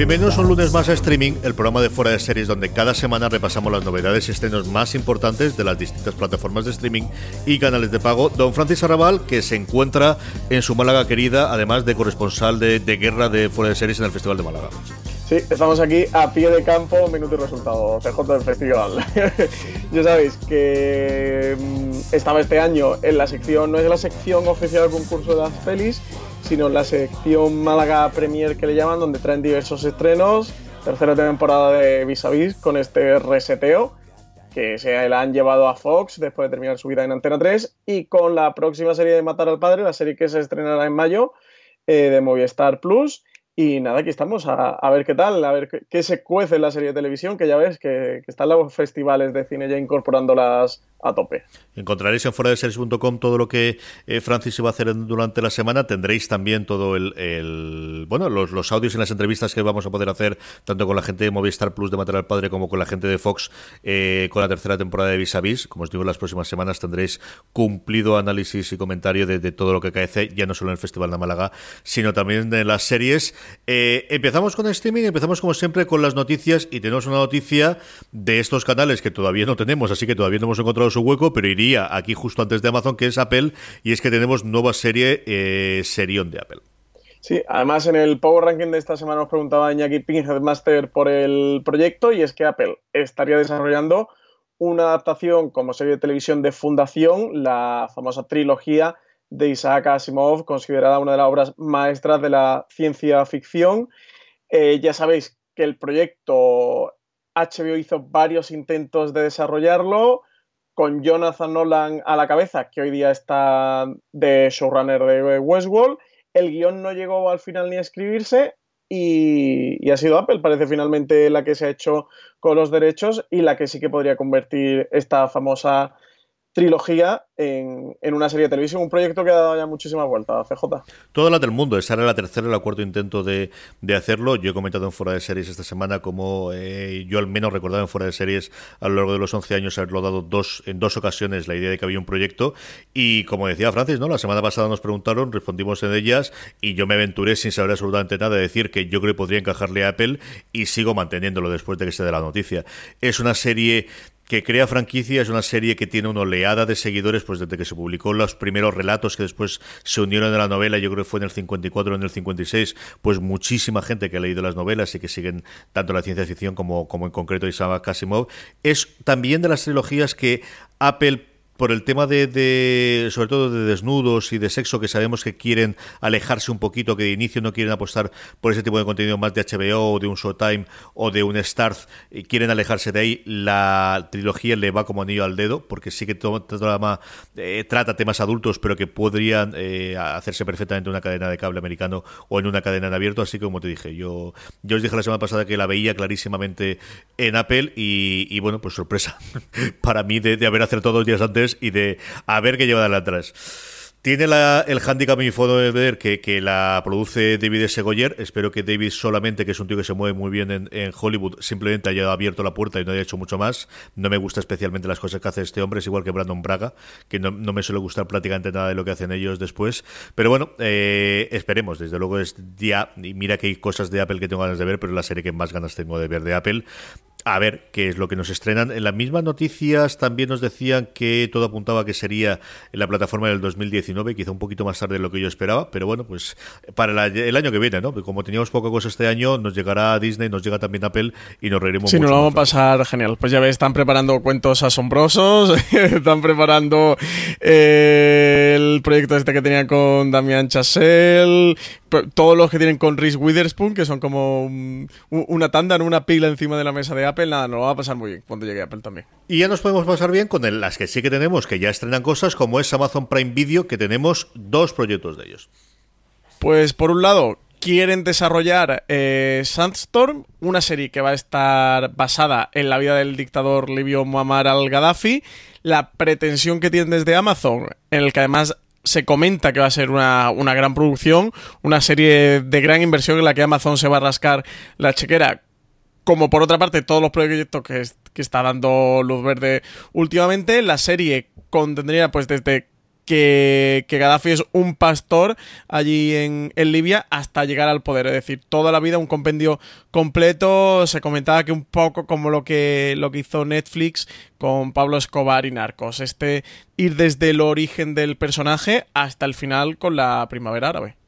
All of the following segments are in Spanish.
Bienvenidos un lunes más a Streaming, el programa de fuera de series donde cada semana repasamos las novedades y estrenos más importantes de las distintas plataformas de streaming y canales de pago. Don Francis Arrabal, que se encuentra en su Málaga querida, además de corresponsal de, guerra de fuera de series en el Festival de Málaga. Sí, estamos aquí a pie de campo, minuto y resultado, CJ del festival. ya sabéis que mm, estaba este año en la sección, no es la sección oficial del concurso de las pelis, sino la sección Málaga Premier que le llaman, donde traen diversos estrenos. Tercera temporada de Vis a Vis con este reseteo que se la han llevado a Fox después de terminar su vida en Antena 3 y con la próxima serie de Matar al Padre, la serie que se estrenará en mayo eh, de Movistar Plus. Y nada, aquí estamos a, ver qué tal, a ver qué, se cuece en la serie de televisión, que ya ves que, están los festivales de cine ya incorporándolas a tope. Encontraréis en fuera de series.com todo lo que eh, Francis iba a hacer durante la semana. Tendréis también todo el, bueno, los, audios y las entrevistas que vamos a poder hacer tanto con la gente de Movistar Plus de Material Padre como con la gente de Fox eh, con la tercera temporada de Vis a Vis. Como os digo, en las próximas semanas tendréis cumplido análisis y comentario de, todo lo que cae, ya no solo en el Festival de Málaga, sino también de las series. Eh, empezamos con streaming, empezamos como siempre con las noticias y tenemos una noticia de estos canales que todavía no tenemos, así que todavía no hemos encontrado su hueco, pero iría aquí justo antes de Amazon, que es Apple, y es que tenemos nueva serie eh, Serión de Apple. Sí, además en el Power Ranking de esta semana nos preguntaba Iñaki Master por el proyecto y es que Apple estaría desarrollando una adaptación como serie de televisión de Fundación, la famosa trilogía de Isaac Asimov, considerada una de las obras maestras de la ciencia ficción. Eh, ya sabéis que el proyecto HBO hizo varios intentos de desarrollarlo, con Jonathan Nolan a la cabeza, que hoy día está de showrunner de Westworld. El guion no llegó al final ni a escribirse y, y, ha sido Apple, parece finalmente la que se ha hecho con los derechos y la que sí que podría convertir esta famosa trilogía en, una serie de televisión, un proyecto que ha dado ya muchísimas vueltas, CJ. Todas las del mundo, esa era la tercera y la cuarto intento de, hacerlo. Yo he comentado en Fuera de Series esta semana como eh, yo al menos recordaba en Fuera de Series a lo largo de los 11 años haberlo dado dos, en dos ocasiones la idea de que había un proyecto y como decía Francis, ¿no? la semana pasada nos preguntaron, respondimos en ellas y yo me aventuré sin saber absolutamente nada de decir que yo creo que podría encajarle a Apple y sigo manteniéndolo después de que se dé la noticia. Es una serie que crea franquicia, es una serie que tiene una oleada de seguidores, pues desde que se publicó los primeros relatos que después se unieron a la novela, yo creo que fue en el 54 o en el 56, pues muchísima gente que ha leído las novelas y que siguen tanto la ciencia ficción como, como en concreto Isaac Asimov. Es también de las trilogías que Apple por el tema de, sobre todo de desnudos y de sexo, que sabemos que quieren alejarse un poquito, que de inicio no quieren apostar por ese tipo de contenido más de HBO o de un Showtime o de un Starz, y quieren alejarse de ahí, la trilogía le va como anillo al dedo, porque sí que todo, eh, trata temas adultos, pero que podrían eh, hacerse perfectamente en una cadena de cable americano o en una cadena en abierto, así que como te dije, yo, yo os dije la semana pasada que la veía clarísimamente en Apple y, bueno, pues sorpresa para mí de, de haber acertado dos días antes y de haber que llevar atrás. Tiene el handicap mi fondo de ver que, que, la produce David S. Espero que David solamente, que es un tío que se mueve muy bien en, en, Hollywood, simplemente haya abierto la puerta y no haya hecho mucho más. No me gusta especialmente las cosas que hace este hombre, es igual que Brandon Braga, que no, no me suele gustar prácticamente nada de lo que hacen ellos después. Pero bueno, eh, esperemos. Desde luego es día, y mira que hay cosas de Apple que tengo ganas de ver, pero es la serie que más ganas tengo de ver de Apple a ver qué es lo que nos estrenan. En las mismas noticias también nos decían que todo apuntaba que sería en la plataforma del 2019, quizá un poquito más tarde de lo que yo esperaba, pero bueno, pues para el año que viene, ¿no? Como teníamos poca cosa este año, nos llegará Disney, nos llega también Apple y nos reiremos sí, mucho. nos lo vamos a pasar genial. Pues ya ves, están preparando cuentos asombrosos, están preparando eh, el proyecto este que tenían con Damián Chassel, todos los que tienen con Reese Witherspoon, que son como un, una tanda, una pila encima de la mesa de Apple, nada, nos lo va a pasar muy bien cuando llegue Apple también. Y ya nos podemos pasar bien con el, las que sí que tenemos, que ya estrenan cosas, como es Amazon Prime Video, que tenemos dos proyectos de ellos. Pues por un lado, quieren desarrollar eh, Sandstorm, una serie que va a estar basada en la vida del dictador libio Muammar al-Gaddafi. La pretensión que tienen desde Amazon, en el que además se comenta que va a ser una, una, gran producción, una serie de gran inversión en la que Amazon se va a rascar la chequera. Como por otra parte todos los proyectos que, que está dando luz verde últimamente, la serie contendría pues desde que, Gaddafi es un pastor allí en, en, Libia hasta llegar al poder. Es decir, toda la vida un compendio completo. Se comentaba que un poco como lo que, lo que hizo Netflix con Pablo Escobar y Narcos. Este ir desde el origen del personaje hasta el final con la primavera árabe.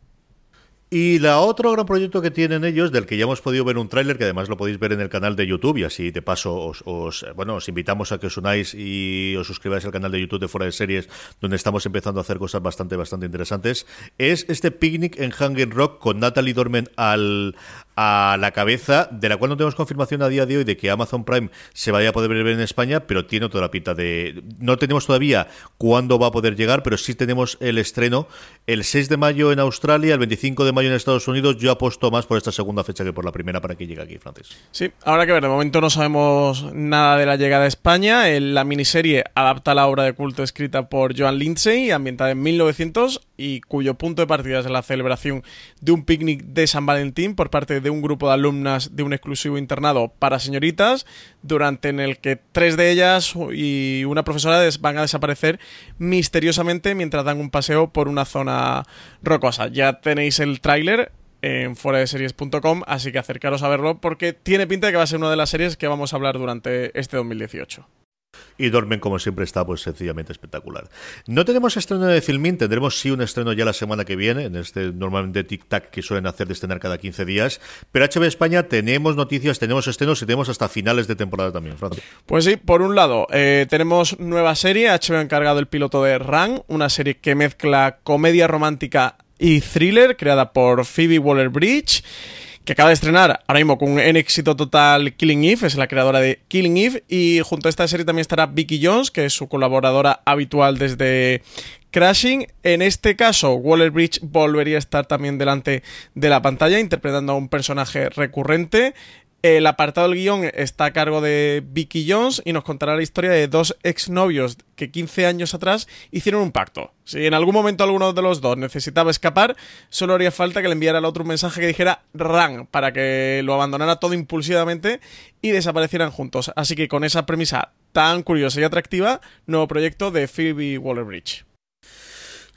Y la otro gran proyecto que tienen ellos, del que ya hemos podido ver un tráiler, que además lo podéis ver en el canal de YouTube, y así de paso os, os, bueno, os invitamos a que os unáis y os suscribáis al canal de YouTube de Fuera de Series, donde estamos empezando a hacer cosas bastante, bastante interesantes, es este picnic en Hanging Rock con Natalie Dormen al, a la cabeza, de la cual no tenemos confirmación a día de hoy de que Amazon Prime se vaya a poder ver en España, pero tiene toda la pinta de... No tenemos todavía cuándo va a poder llegar, pero sí tenemos el estreno el 6 de mayo en Australia, el 25 de mayo en Estados Unidos. Yo apuesto más por esta segunda fecha que por la primera para que llegue aquí, Francis. Sí, habrá que ver. De momento no sabemos nada de la llegada a España. La miniserie adapta la obra de culto escrita por Joan Lindsay, ambientada en 1900 y cuyo punto de partida es la celebración de un picnic de San Valentín por parte de un grupo de alumnas de un exclusivo internado para señoritas, durante en el que tres de ellas y una profesora van a desaparecer misteriosamente mientras dan un paseo por una zona rocosa. Ya tenéis el tráiler en fueradeseries.com, así que acercaros a verlo porque tiene pinta de que va a ser una de las series que vamos a hablar durante este 2018 y Dormen, como siempre, está pues sencillamente espectacular. No tenemos estreno de Filmin, tendremos sí un estreno ya la semana que viene, en este normalmente tic-tac que suelen hacer de estrenar cada 15 días. Pero HB España tenemos noticias, tenemos estrenos y tenemos hasta finales de temporada también, Francis. Pues sí, por un lado, eh, tenemos nueva serie, HBO ha encargado el piloto de Run, una serie que mezcla comedia romántica y thriller, creada por Phoebe Waller-Bridge que acaba de estrenar ahora mismo con un éxito total Killing Eve, es la creadora de Killing Eve, y junto a esta serie también estará Vicky Jones, que es su colaboradora habitual desde Crashing. En este caso, Waller Bridge volvería a estar también delante de la pantalla, interpretando a un personaje recurrente. El apartado del guion está a cargo de Vicky Jones y nos contará la historia de dos exnovios que 15 años atrás hicieron un pacto. Si en algún momento alguno de los dos necesitaba escapar, solo haría falta que le enviara al otro un mensaje que dijera RAN para que lo abandonara todo impulsivamente y desaparecieran juntos. Así que con esa premisa tan curiosa y atractiva, nuevo proyecto de Phoebe Waller-Bridge.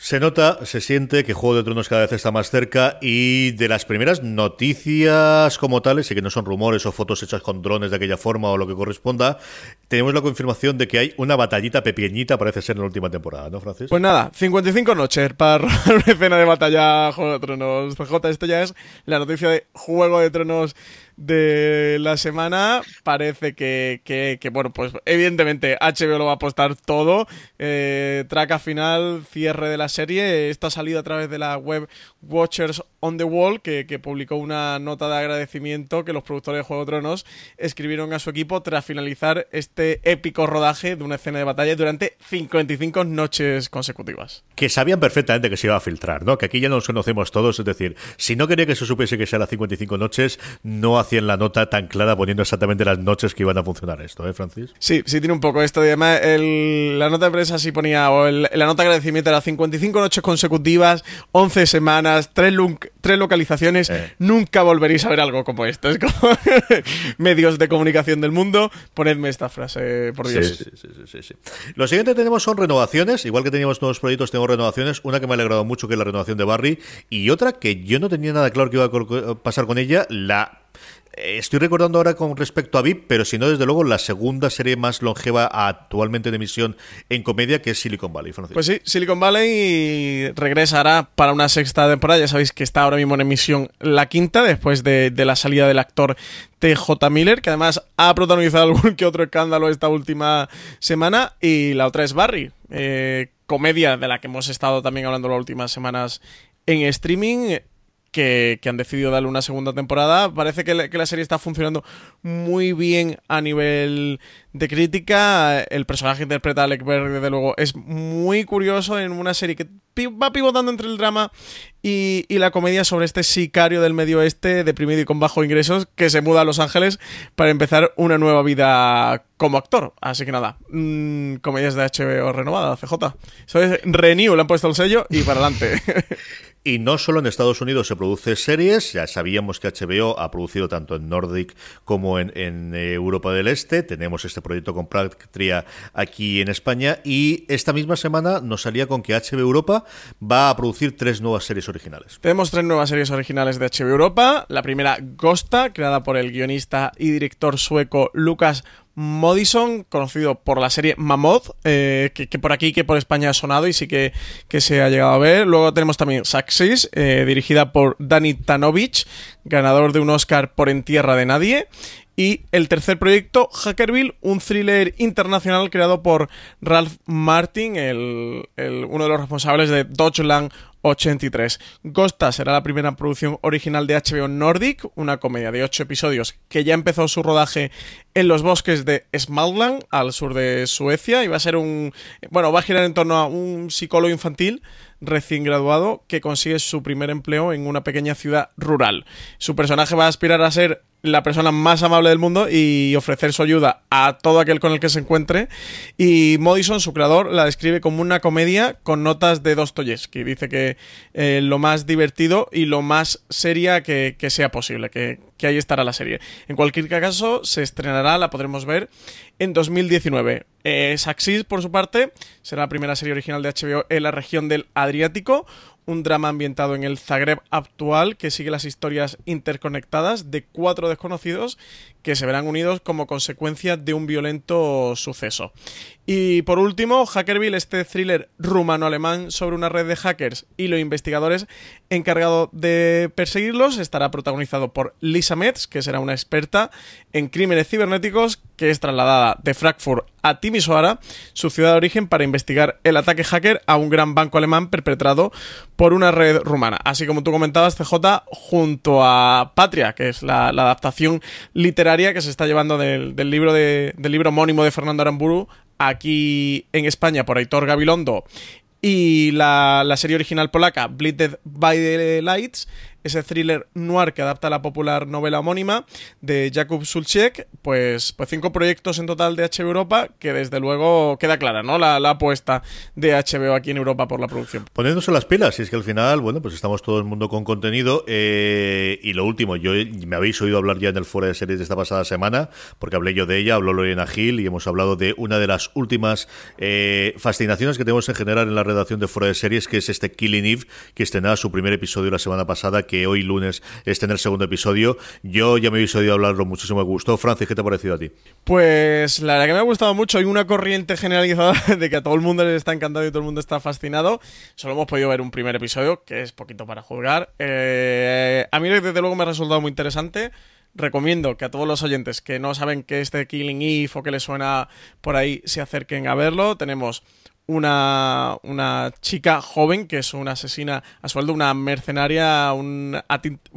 Se nota, se siente que Juego de Tronos cada vez está más cerca y de las primeras noticias como tales, y que no son rumores o fotos hechas con drones de aquella forma o lo que corresponda, tenemos la confirmación de que hay una batallita pequeñita, parece ser en la última temporada, ¿no, Francis? Pues nada, 55 noches para una escena de batalla Juego de Tronos. CJ, esto ya es la noticia de Juego de Tronos de la semana. Parece que, que, bueno, pues evidentemente HBO lo va a apostar todo. Eh, traca final, cierre de la serie. Esto ha salido a través de la web Watchers on the Wall, que, publicó una nota de agradecimiento que los productores de Juego de Tronos escribieron a su equipo tras finalizar este épico rodaje de una escena de batalla durante 55 noches consecutivas. Que sabían perfectamente que se iba a filtrar, ¿no? Que aquí ya nos conocemos todos, es decir, si no quería que se supiese que sea las 55 noches, no hacían la nota tan clara poniendo exactamente las noches que iban a funcionar esto, ¿eh, Francis? Sí, sí tiene un poco esto. además, la nota de prensa sí ponía, o la nota de agradecimiento era 55 noches consecutivas, 11 semanas, 3, tres localizaciones. Eh. Nunca volveréis a ver algo como esto. Es como medios de comunicación del mundo. Ponedme esta frase, por Dios. Sí, sí, sí, Lo siguiente tenemos son renovaciones. Igual que teníamos nuevos proyectos, tengo renovaciones. Una que me ha alegrado mucho, que es la renovación de Barry. Y otra que yo no tenía nada claro que iba a pasar con ella, la estoy recordando ahora con respecto a VIP, pero si no, desde luego, la segunda serie más longeva actualmente de emisión en comedia, que es Silicon Valley. Pues sí, Silicon Valley regresará para una sexta temporada. Ya sabéis que está ahora mismo en emisión la quinta, después de, la salida del actor T.J. Miller, que además ha protagonizado algún que otro escándalo esta última semana. Y la otra es Barry, eh, comedia de la que hemos estado también hablando las últimas semanas en streaming que, han decidido darle una segunda temporada. Parece que, la serie está funcionando muy bien a nivel de crítica. El personaje que interpreta Alec Berg, desde luego, es muy curioso en una serie que va pivotando entre el drama y, la comedia sobre este sicario del medio oeste, deprimido y con bajo ingresos, que se muda a Los Ángeles para empezar una nueva vida como actor. Así que nada, mmm, comedias de HBO renovada, CJ. Eso es Renew, le han puesto el sello y para adelante. Y no solo en Estados Unidos se produce series, ya sabíamos que HBO ha producido tanto en Nordic como en, eh, Europa del Este. Tenemos este proyecto con Patria aquí en España. Y esta misma semana nos salía con que HBO Europa va a producir tres nuevas series originales. Tenemos tres nuevas series originales de HBO Europa. La primera, Gosta, creada por el guionista y director sueco Lucas Modison, conocido por la serie Mammoth, eh, que, por aquí que por España ha sonado y sí que, se ha llegado a ver. Luego tenemos también Success, eh, dirigida por Dani Tanovich, ganador de un Oscar por En Tierra de Nadie. Y el tercer proyecto, Hackerville, un thriller internacional creado por Ralph Martin, el, uno de los responsables de Dodgeland 83. Gosta será la primera producción original de HBO Nordic, una comedia de 8 episodios que ya empezó su rodaje en los bosques de Smalland, al sur de Suecia, y va a ser un... Bueno, va a girar en torno a un psicólogo infantil recién graduado que consigue su primer empleo en una pequeña ciudad rural. Su personaje va a aspirar a ser la persona más amable del mundo y ofrecer su ayuda a todo aquel con el que se encuentre. Y Modison, su creador, la describe como una comedia con notas de Dostoyevsky. Dice que eh, lo más divertido y lo más seria que, sea posible, que ahí estará la serie. En cualquier caso, se estrenará, la podremos ver en 2019. Eh, Saxis, por su parte, será la primera serie original de HBO en la región del Adriático, un drama ambientado en el Zagreb actual que sigue las historias interconectadas de cuatro desconocidos que se verán unidos como consecuencia de un violento suceso. Y por último, Hackerville, este thriller rumano-alemán sobre una red de hackers y los investigadores encargados de perseguirlos, estará protagonizado por Lisa Metz, que será una experta en crímenes cibernéticos, que es trasladada de Frankfurt a Timisoara, su ciudad de origen, para investigar el ataque hacker a un gran banco alemán perpetrado por una red rumana. Así como tú comentabas, CJ, junto a Patria, que es la, adaptación literaria que se está llevando del, libro, del libro homónimo de Fernando Aramburu aquí en España por Aitor Gabilondo y la, la serie original polaca Bleeded by the Lights ese thriller noir que adapta la popular novela homónima de Jakub Sulczek, pues, pues cinco proyectos en total de HBO Europa, que desde luego queda clara, ¿no? La, apuesta de HBO aquí en Europa por la producción. Poniéndose las pilas, y es que al final, bueno, pues estamos todo el mundo con contenido. Eh, y lo último, yo me habéis oído hablar ya en el foro de series de esta pasada semana, porque hablé yo de ella, habló Lorena Gil y hemos hablado de una de las últimas eh, fascinaciones que tenemos en general en la redacción de foro de series, que es este Killing Eve, que estrenaba su primer episodio la semana pasada, que hoy lunes esté en el segundo episodio. Yo ya me habéis oído hablarlo muchísimo, me gustó. Francis, ¿qué te ha parecido a ti? Pues la verdad que me ha gustado mucho. Hay una corriente generalizada de que a todo el mundo le está encantado y todo el mundo está fascinado. Solo hemos podido ver un primer episodio, que es poquito para juzgar. Eh, a mí desde luego me ha resultado muy interesante recomiendo que a todos los oyentes que no saben qué es The Killing Eve o que les suena por ahí se acerquen a verlo. Tenemos una, una chica joven que es una asesina a sueldo, una mercenaria, una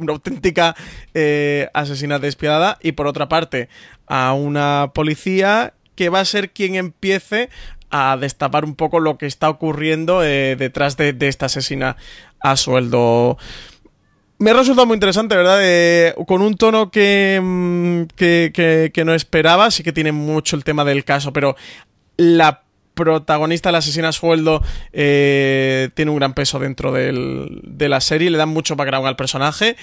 auténtica eh, asesina despiadada. Y por otra parte, a una policía que va a ser quien empiece a destapar un poco lo que está ocurriendo eh, detrás de, esta asesina a sueldo. Me ha resultado muy interesante, ¿verdad? Eh, con un tono mm, que, que, que, no esperaba, sí que tiene mucho el tema del caso, pero la protagonista, la asesina sueldo, eh, tiene un gran peso dentro de la serie, le dan mucho background al personaje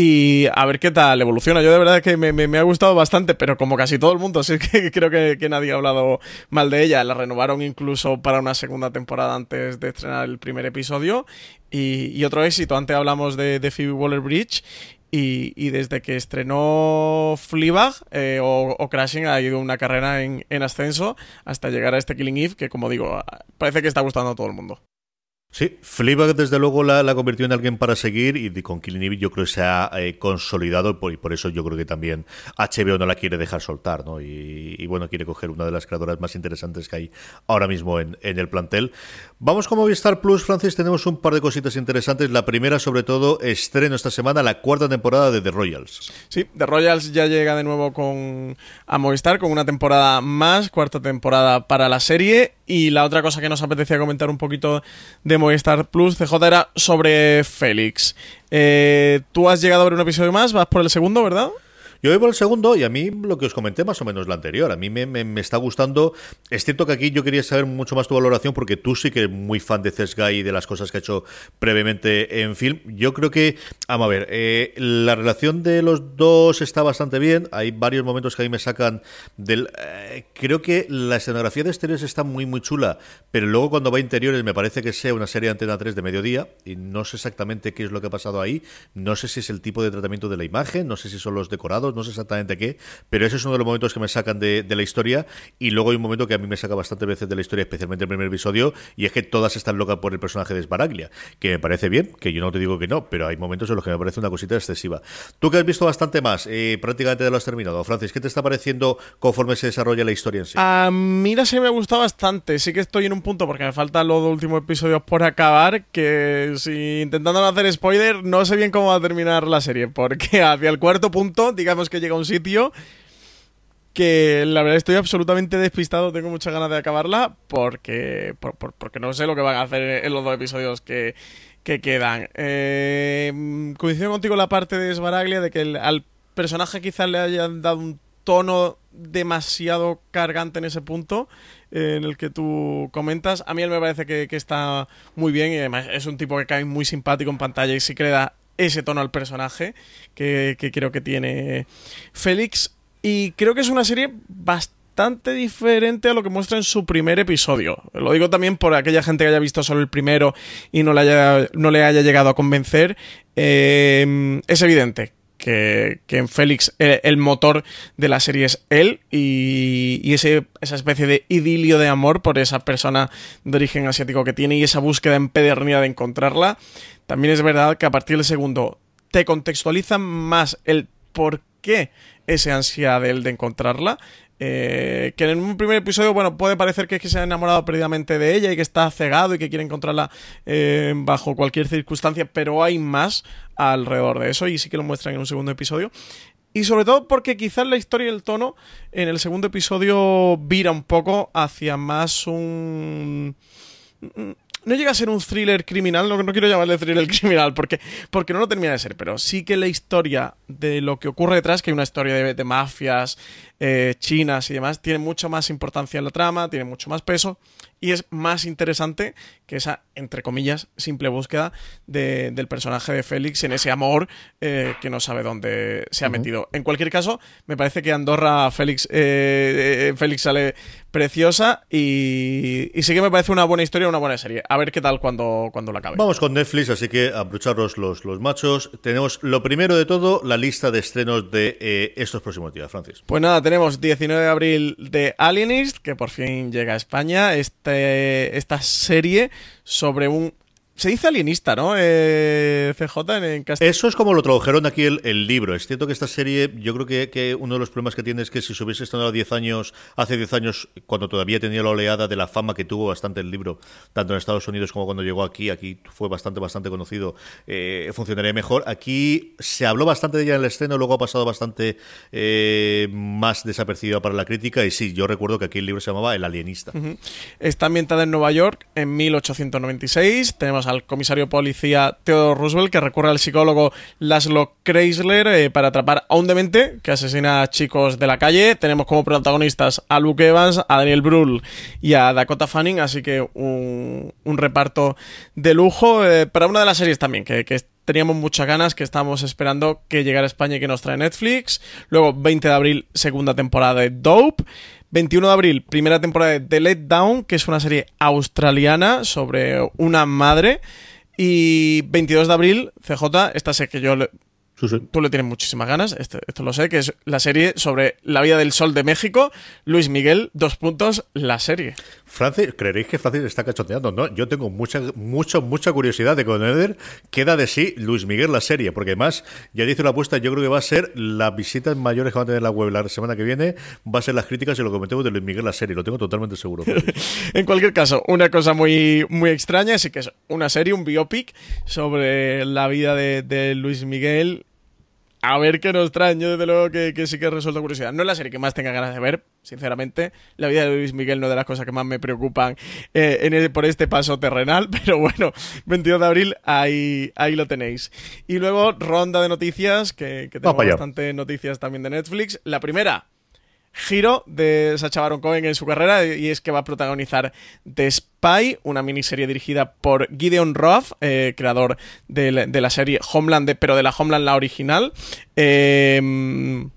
y a ver qué tal evoluciona. Yo de verdad que me, ha gustado bastante, pero como casi todo el mundo, sí que creo que, nadie ha hablado mal de ella. La renovaron incluso para una segunda temporada antes de estrenar el primer episodio. Y, otro éxito, antes hablamos de, de Phoebe Waller-Bridge y, desde que estrenó Fleabag eh, o, Crashing ha ido una carrera en, en, ascenso hasta llegar a este Killing Eve que, como digo, parece que está gustando a todo el mundo. Sí, Fleabag desde luego la, la, convirtió en alguien para seguir y con Killing Eve yo creo que se ha eh, consolidado y por, eso yo creo que también HBO no la quiere dejar soltar, ¿no? Y, bueno, quiere coger una de las creadoras más interesantes que hay ahora mismo en, el plantel. Vamos con Movistar Plus, Francis, tenemos un par de cositas interesantes. La primera, sobre todo, estreno esta semana la cuarta temporada de The Royals. Sí, The Royals ya llega de nuevo con a Movistar con una temporada más, cuarta temporada para la serie y la otra cosa que nos apetecía comentar un poquito de Movistar Plus, CJ, era sobre Félix. Eh, Tú has llegado a ver un episodio más, vas por el segundo, ¿verdad? Yo voy por el segundo y a mí lo que os comenté más o menos la anterior. A mí me, está gustando. Es cierto que aquí yo quería saber mucho más tu valoración porque tú sí que eres muy fan de Cesga y de las cosas que ha hecho previamente en film. Yo creo que, vamos a ver, eh, la relación de los dos está bastante bien. Hay varios momentos que a mí me sacan del... Eh, creo que la escenografía de exteriores está muy, muy chula, pero luego cuando va a interiores me parece que sea una serie de Antena 3 de mediodía y no sé exactamente qué es lo que ha pasado ahí. No sé si es el tipo de tratamiento de la imagen, no sé si son los decorados no sé exactamente qué, pero ese es uno de los momentos que me sacan de, la historia y luego hay un momento que a mí me saca bastante veces de la historia, especialmente el primer episodio, y es que todas están locas por el personaje de Sbaraglia, que me parece bien, que yo no te digo que no, pero hay momentos en los que me parece una cosita excesiva. Tú que has visto bastante más, eh, prácticamente lo has terminado, Francis, ¿qué te está pareciendo conforme se desarrolla la historia en sí? A mí la serie me gusta bastante, sí que estoy en un punto porque me faltan los dos últimos episodios por acabar, que si intentando no hacer spoiler, no sé bien cómo va a terminar la serie, porque hacia el cuarto punto, digamos que llega a un sitio que la verdad estoy absolutamente despistado, tengo muchas ganas de acabarla porque, porque no sé lo que van a hacer en los dos episodios que, quedan. Eh, coincido contigo la parte de Svaraglia de que al personaje quizás le hayan dado un tono demasiado cargante en ese punto eh, en el que tú comentas. A mí él me parece que, está muy bien y además es un tipo que cae muy simpático en pantalla y sí que ese tono al personaje que, creo que tiene Félix. Y creo que es una serie bastante diferente a lo que muestra en su primer episodio. Lo digo también por aquella gente que haya visto solo el primero y no le haya, no le haya llegado a convencer. Eh, es evidente que, en Félix el, motor de la serie es él y, y esa especie de idilio de amor por esa persona de origen asiático que tiene y esa búsqueda empedernida de encontrarla. También es verdad que a partir del segundo te contextualizan más el por qué ese ansia de él de encontrarla. Eh, que en un primer episodio, bueno, puede parecer que, es que se ha enamorado perdidamente de ella y que está cegado y que quiere encontrarla eh, bajo cualquier circunstancia, pero hay más alrededor de eso y sí que lo muestran en un segundo episodio. Y sobre todo porque quizás la historia y el tono en el segundo episodio vira un poco hacia más un no llega a ser un thriller criminal, no, no quiero llamarle thriller criminal porque, porque no lo termina de ser, pero sí que la historia de lo que ocurre detrás, que hay una historia de, mafias eh, chinas y demás, tiene mucho más importancia en la trama, tiene mucho más peso y es más interesante que esa, entre comillas, simple búsqueda del personaje de Félix en ese amor eh, que no sabe dónde se ha metido. En cualquier caso, me parece que Andorra Félix, eh, Félix sale preciosa y, sí que me parece una buena historia, una buena serie. A ver qué tal cuando, cuando la acabe. Vamos con Netflix, así que abrocharos los, los machos. Tenemos lo primero de todo, la lista de estrenos de eh, estos próximos días, Francis. Pues nada, tenemos 19 de abril de Alienist, que por fin llega a España. Este, esta serie sobre un se dice alienista, ¿no? Eh, CJ en, castellano. Eso es como lo tradujeron aquí el, libro. Es cierto que esta serie, yo creo que, uno de los problemas que tiene es que si se hubiese estrenado 10 años, hace 10 años, cuando todavía tenía la oleada de la fama que tuvo bastante el libro, tanto en Estados Unidos como cuando llegó aquí, aquí fue bastante, bastante conocido, eh, funcionaría mejor. Aquí se habló bastante de ella en el estreno, luego ha pasado bastante eh, más desapercibida para la crítica. Y sí, yo recuerdo que aquí el libro se llamaba El alienista. Está ambientada en Nueva York en 1896. Tenemos al comisario policía Theodore Roosevelt, que recurre al psicólogo Laszlo Chrysler eh, para atrapar a un demente que asesina a chicos de la calle. Tenemos como protagonistas a Luke Evans, a Daniel Brühl y a Dakota Fanning, así que un, reparto de lujo eh, para una de las series también que, teníamos muchas ganas, que estábamos esperando que llegara a España y que nos trae Netflix. Luego, 20 de abril, segunda temporada de Dope. 21 de abril, primera temporada de The Let Down, que es una serie australiana sobre una madre. Y 22 de abril, CJ, esta sé que yo Tú le tienes muchísimas ganas, esto, esto, lo sé, que es la serie sobre la vida del sol de México. Luis Miguel, dos puntos, la serie. Francis, creeréis que Francis está cachoteando, ¿no? Yo tengo mucha, mucha, mucha curiosidad de conocer qué da de sí Luis Miguel la serie, porque además ya dice la apuesta, yo creo que va a ser las visitas mayores que va a tener la web la semana que viene, va a ser las críticas y lo comentemos de Luis Miguel la serie, lo tengo totalmente seguro. en cualquier caso, una cosa muy, muy extraña, así que es una serie, un biopic sobre la vida de, de Luis Miguel a ver qué nos traen. Yo, desde luego, que, sí que he resuelto curiosidad. No es la serie que más tenga ganas de ver, sinceramente. La vida de Luis Miguel no es de las cosas que más me preocupan eh, en por este paso terrenal. Pero bueno, 22 de abril, ahí, ahí lo tenéis. Y luego, ronda de noticias, que, que tengo bastante noticias también de Netflix. La primera giro de Sacha Baron Cohen en su carrera y es que va a protagonizar The Spy, una miniserie dirigida por Gideon Roth, eh, creador de la, serie Homeland, pero de la Homeland la original. Eh,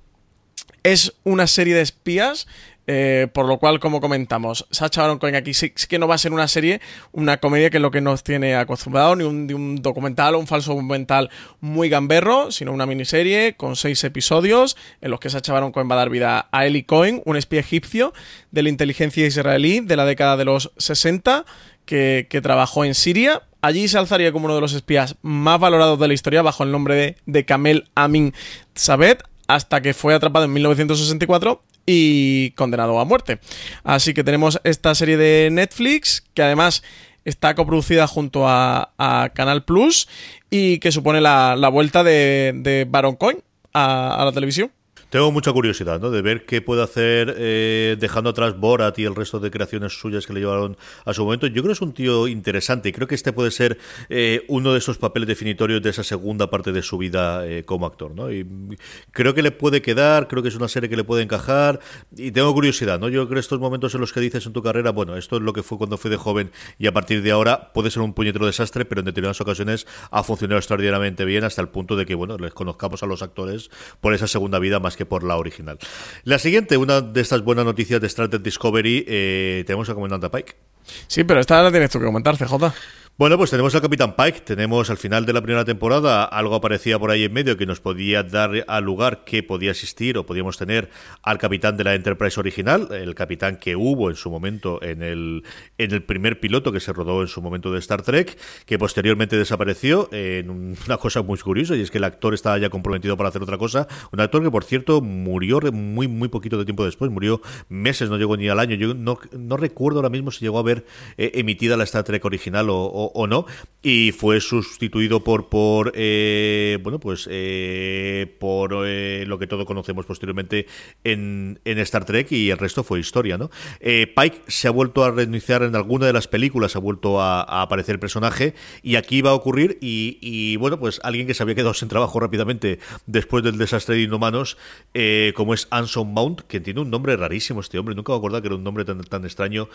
es una serie de espías eh, por lo cual, como comentamos, Sacha Baron Cohen aquí sí, que no va a ser una serie, una comedia que es lo que nos tiene acostumbrado, ni un, un documental o un falso documental muy gamberro, sino una miniserie con seis episodios en los que Sacha Baron Cohen va a dar vida a Eli Cohen, un espía egipcio de la inteligencia israelí de la década de los 60 que, trabajó en Siria. Allí se alzaría como uno de los espías más valorados de la historia bajo el nombre de, de Kamel Amin Sabet hasta que fue atrapado en 1964 y condenado a muerte. Así que tenemos esta serie de Netflix que además está coproducida junto a, Canal Plus y que supone la, vuelta de, Baron Coin a la televisión. Tengo mucha curiosidad, ¿no? De ver qué puede hacer eh, dejando atrás Borat y el resto de creaciones suyas que le llevaron a su momento. Yo creo que es un tío interesante y creo que este puede ser eh, uno de esos papeles definitorios de esa segunda parte de su vida eh, como actor, ¿no? Y creo que le puede quedar, creo que es una serie que le puede encajar y tengo curiosidad, ¿no? Yo creo que estos momentos en los que dices en tu carrera, bueno, esto es lo que fue cuando fui de joven y a partir de ahora puede ser un puñetero desastre, pero en determinadas ocasiones ha funcionado extraordinariamente bien hasta el punto de que, bueno, les conozcamos a los actores por esa segunda vida más que por la original. La siguiente, una de estas buenas noticias de Trek Discovery, eh, tenemos a Comandante Pike. Sí, pero esta la tienes tú que comentar, CJ. Bueno, pues tenemos al Capitán Pike, tenemos al final de la primera temporada. Algo aparecía por ahí en medio que nos podía dar al lugar que podía existir o podíamos tener al capitán de la Enterprise original, el capitán que hubo en su momento en el, en el primer piloto que se rodó en su momento de Star Trek, que posteriormente desapareció en una cosa muy curiosa y es que el actor estaba ya comprometido para hacer otra cosa, un actor que por cierto murió muy muy poquito de tiempo después, murió meses, no llegó ni al año, yo no, no recuerdo ahora mismo si llegó a ver eh, emitida la Star Trek original o o, no, y fue sustituido por, por eh, bueno, pues eh, por eh, lo que todos conocemos posteriormente en, en, Star Trek y el resto fue historia, ¿no? Pike se ha vuelto a reiniciar en alguna de las películas, ha vuelto a, aparecer el personaje y aquí va a ocurrir y, bueno, pues alguien que se había quedado sin trabajo rápidamente después del desastre de Inhumanos, como es Anson Mount, que tiene un nombre rarísimo este hombre, nunca me acuerdo que era un nombre tan, tan extraño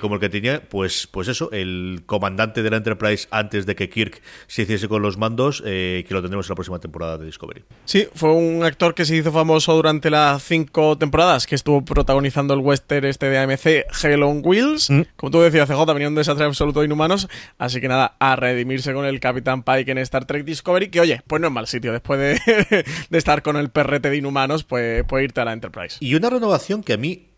como el que tenía, pues, pues eso, el comandante de la Enterprise antes de que Kirk se hiciese con los mandos, eh, que lo tendremos en la próxima temporada de Discovery. Sí, fue un actor que se hizo famoso durante las cinco temporadas que estuvo protagonizando el western este de AMC, Hell on Wheels. Mm. Como tú decías, CJ, venía un desastre absoluto de inhumanos, así que nada, a redimirse con el Capitán Pike en Star Trek Discovery, que oye, pues no es mal sitio, después de, de estar con el perrete de inhumanos, pues puede irte a la Enterprise. Y una renovación que a mí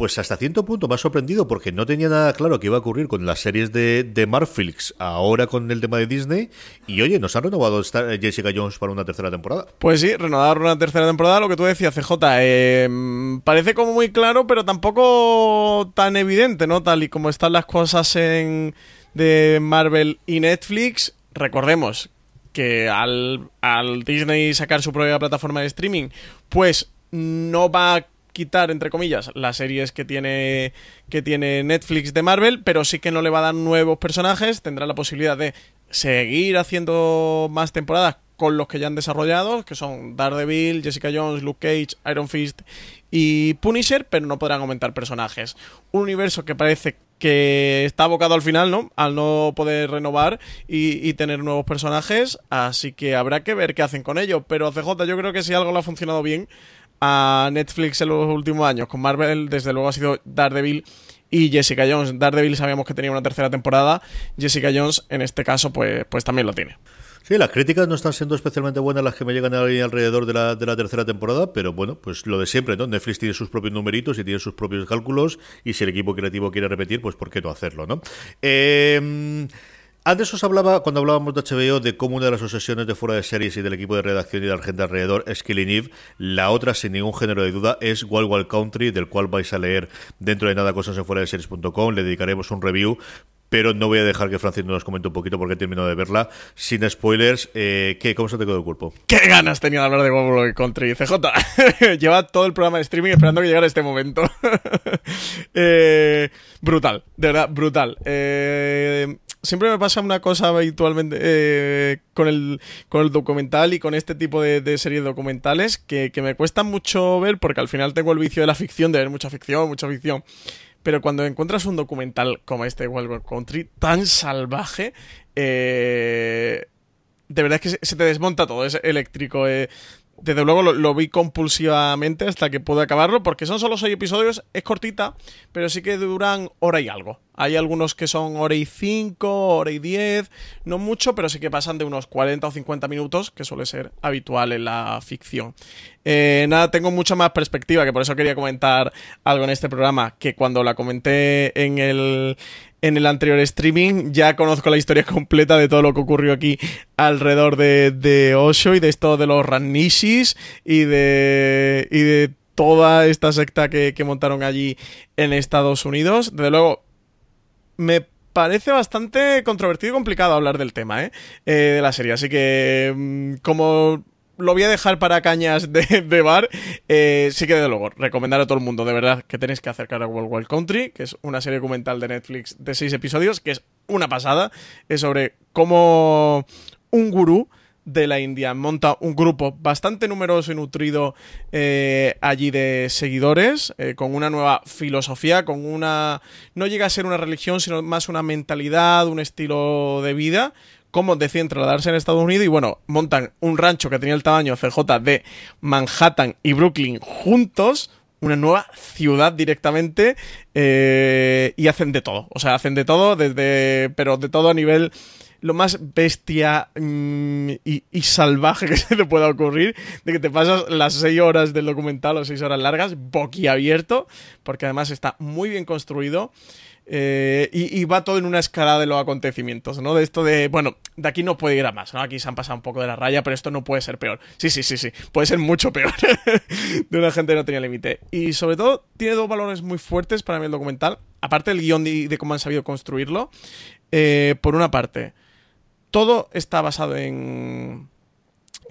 pues hasta cierto punto me ha sorprendido porque no tenía nada claro que iba a ocurrir con las series de, de Marflix, ahora con el tema de Disney. Y oye, nos ha renovado Jessica Jones para una tercera temporada. Pues sí, renovar una tercera temporada, lo que tú decías, CJ. Eh, parece como muy claro, pero tampoco tan evidente, ¿no? Tal y como están las cosas en, de Marvel y Netflix. Recordemos que al, al Disney sacar su propia plataforma de streaming, pues no va quitar, entre comillas, las series que tiene, que tiene Netflix de Marvel, pero sí que no le va a dar nuevos personajes, tendrá la posibilidad de seguir haciendo más temporadas con los que ya han desarrollado, que son Daredevil, Jessica Jones, Luke Cage, Iron Fist y Punisher, pero no podrán aumentar personajes. Un universo que parece que está abocado al final, ¿no? Al no poder renovar y, y, tener nuevos personajes, así que habrá que ver qué hacen con ello. Pero CJ, yo creo que si algo le ha funcionado bien a Netflix en los últimos años. Con Marvel, desde luego, ha sido Daredevil y Jessica Jones. Daredevil sabíamos que tenía una tercera temporada. Jessica Jones, en este caso, pues, pues también lo tiene. Sí, las críticas no están siendo especialmente buenas las que me llegan alrededor de la, de la tercera temporada, pero bueno, pues lo de siempre, ¿no? Netflix tiene sus propios numeritos y tiene sus propios cálculos, y si el equipo creativo quiere repetir, pues ¿por qué no hacerlo, no? Eh... Antes os hablaba, cuando hablábamos de HBO, de cómo una de las obsesiones de fuera de series y del equipo de redacción y de la gente alrededor es Killing Eve. La otra, sin ningún género de duda, es Wild Wild Country, del cual vais a leer dentro de nada cosas en fuera de series.com. Le dedicaremos un review pero no voy a dejar que Francis nos comente un poquito porque he terminado de verla. Sin spoilers, eh, ¿qué? ¿Cómo se te quedó el cuerpo? ¡Qué ganas tenía de hablar de Wild Country! CJ, lleva todo el programa de streaming esperando que llegara este momento. eh, brutal, de verdad, brutal. Eh, siempre me pasa una cosa habitualmente eh, con, el, con el documental y con este tipo de, series documentales que, me cuesta mucho ver porque al final tengo el vicio de la ficción, de ver mucha ficción, mucha ficción. Pero cuando encuentras un documental como este Wild Country tan salvaje, eh, de verdad es que se, te desmonta todo, es eléctrico. Eh, desde luego lo, vi compulsivamente hasta que pude acabarlo, porque son solo seis episodios, es cortita, pero sí que duran hora y algo. Hay algunos que son hora y cinco, hora y diez, no mucho, pero sí que pasan de unos 40 o 50 minutos, que suele ser habitual en la ficción. Eh, nada, tengo mucha más perspectiva, que por eso quería comentar algo en este programa, que cuando la comenté en el, en el anterior streaming, ya conozco la historia completa de todo lo que ocurrió aquí alrededor de, de Osho y de esto de los Ranishis y de, y de toda esta secta que, que montaron allí en Estados Unidos. Desde luego, me parece bastante controvertido y complicado hablar del tema, ¿eh? eh de la serie. Así que, mm, como lo voy a dejar para cañas de, bar. Eh, sí que de luego, recomendar a todo el mundo, de verdad, que tenéis que acercar a World Wild Country, que es una serie documental de Netflix de seis episodios, que es una pasada. Es sobre cómo un gurú de la India monta un grupo bastante numeroso y nutrido eh, allí de seguidores, eh, con una nueva filosofía, con una... no llega a ser una religión, sino más una mentalidad, un estilo de vida, como deciden trasladarse en Estados Unidos y bueno, montan un rancho que tenía el tamaño CJ de Manhattan y Brooklyn juntos, una nueva ciudad directamente eh, y hacen de todo, o sea, hacen de todo desde, pero de todo a nivel lo más bestia mm, y, salvaje que se te pueda ocurrir, de que te pasas las seis horas del documental o seis horas largas boquiabierto, porque además está muy bien construido. Eh, y, va todo en una escala de los acontecimientos, ¿no? De esto de, bueno, de aquí no puede ir a más, ¿no? Aquí se han pasado un poco de la raya, pero esto no puede ser peor. Sí, sí, sí, sí, puede ser mucho peor. de una gente que no tenía límite. Y sobre todo, tiene dos valores muy fuertes para mí el documental. Aparte del guion de, de cómo han sabido construirlo, eh, por una parte, todo está basado en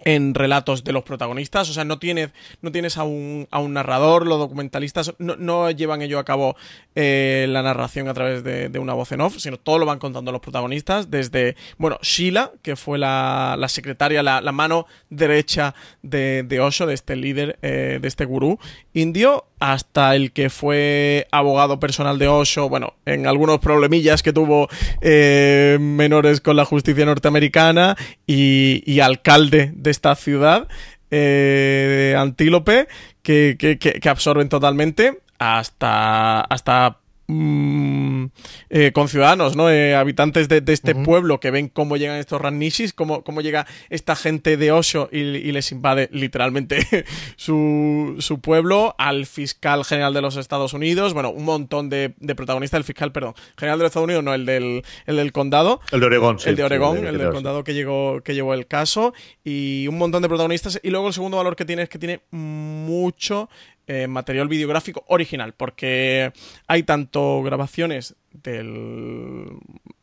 en relatos de los protagonistas, o sea, no tienes, no tienes a, un, a un narrador, los documentalistas no, llevan ello a cabo eh, la narración a través de, una voz en off, sino todo lo van contando los protagonistas, desde, bueno, Sheila, que fue la, la secretaria, la, mano derecha de, de, Osho, de este líder, eh, de este gurú indio, hasta el que fue abogado personal de Osho, bueno, en algunos problemillas que tuvo eh, menores con la justicia norteamericana y, alcalde de esta ciudad, eh, Antílope, que, que, que, absorben totalmente hasta, hasta Mm, eh, con ciudadanos, ¿no? Eh, habitantes de, este pueblo que ven cómo llegan estos Rannishis, cómo, cómo llega esta gente de Osho y, les invade literalmente su, su, pueblo, al fiscal general de los Estados Unidos, bueno, un montón de, protagonistas, el fiscal, perdón, general de los Estados Unidos, no, el del, el del condado. El de Oregón, sí. El de Oregón, el, del condado que, llegó, que llevó el caso, y un montón de protagonistas. Y luego el segundo valor que tiene es que tiene mucho eh, material videográfico original, porque hay tanto grabaciones del,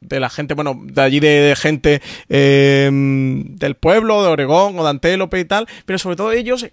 de la gente, bueno, de allí de, gente eh, del pueblo, de Oregón o de Antélope y tal, pero sobre todo ellos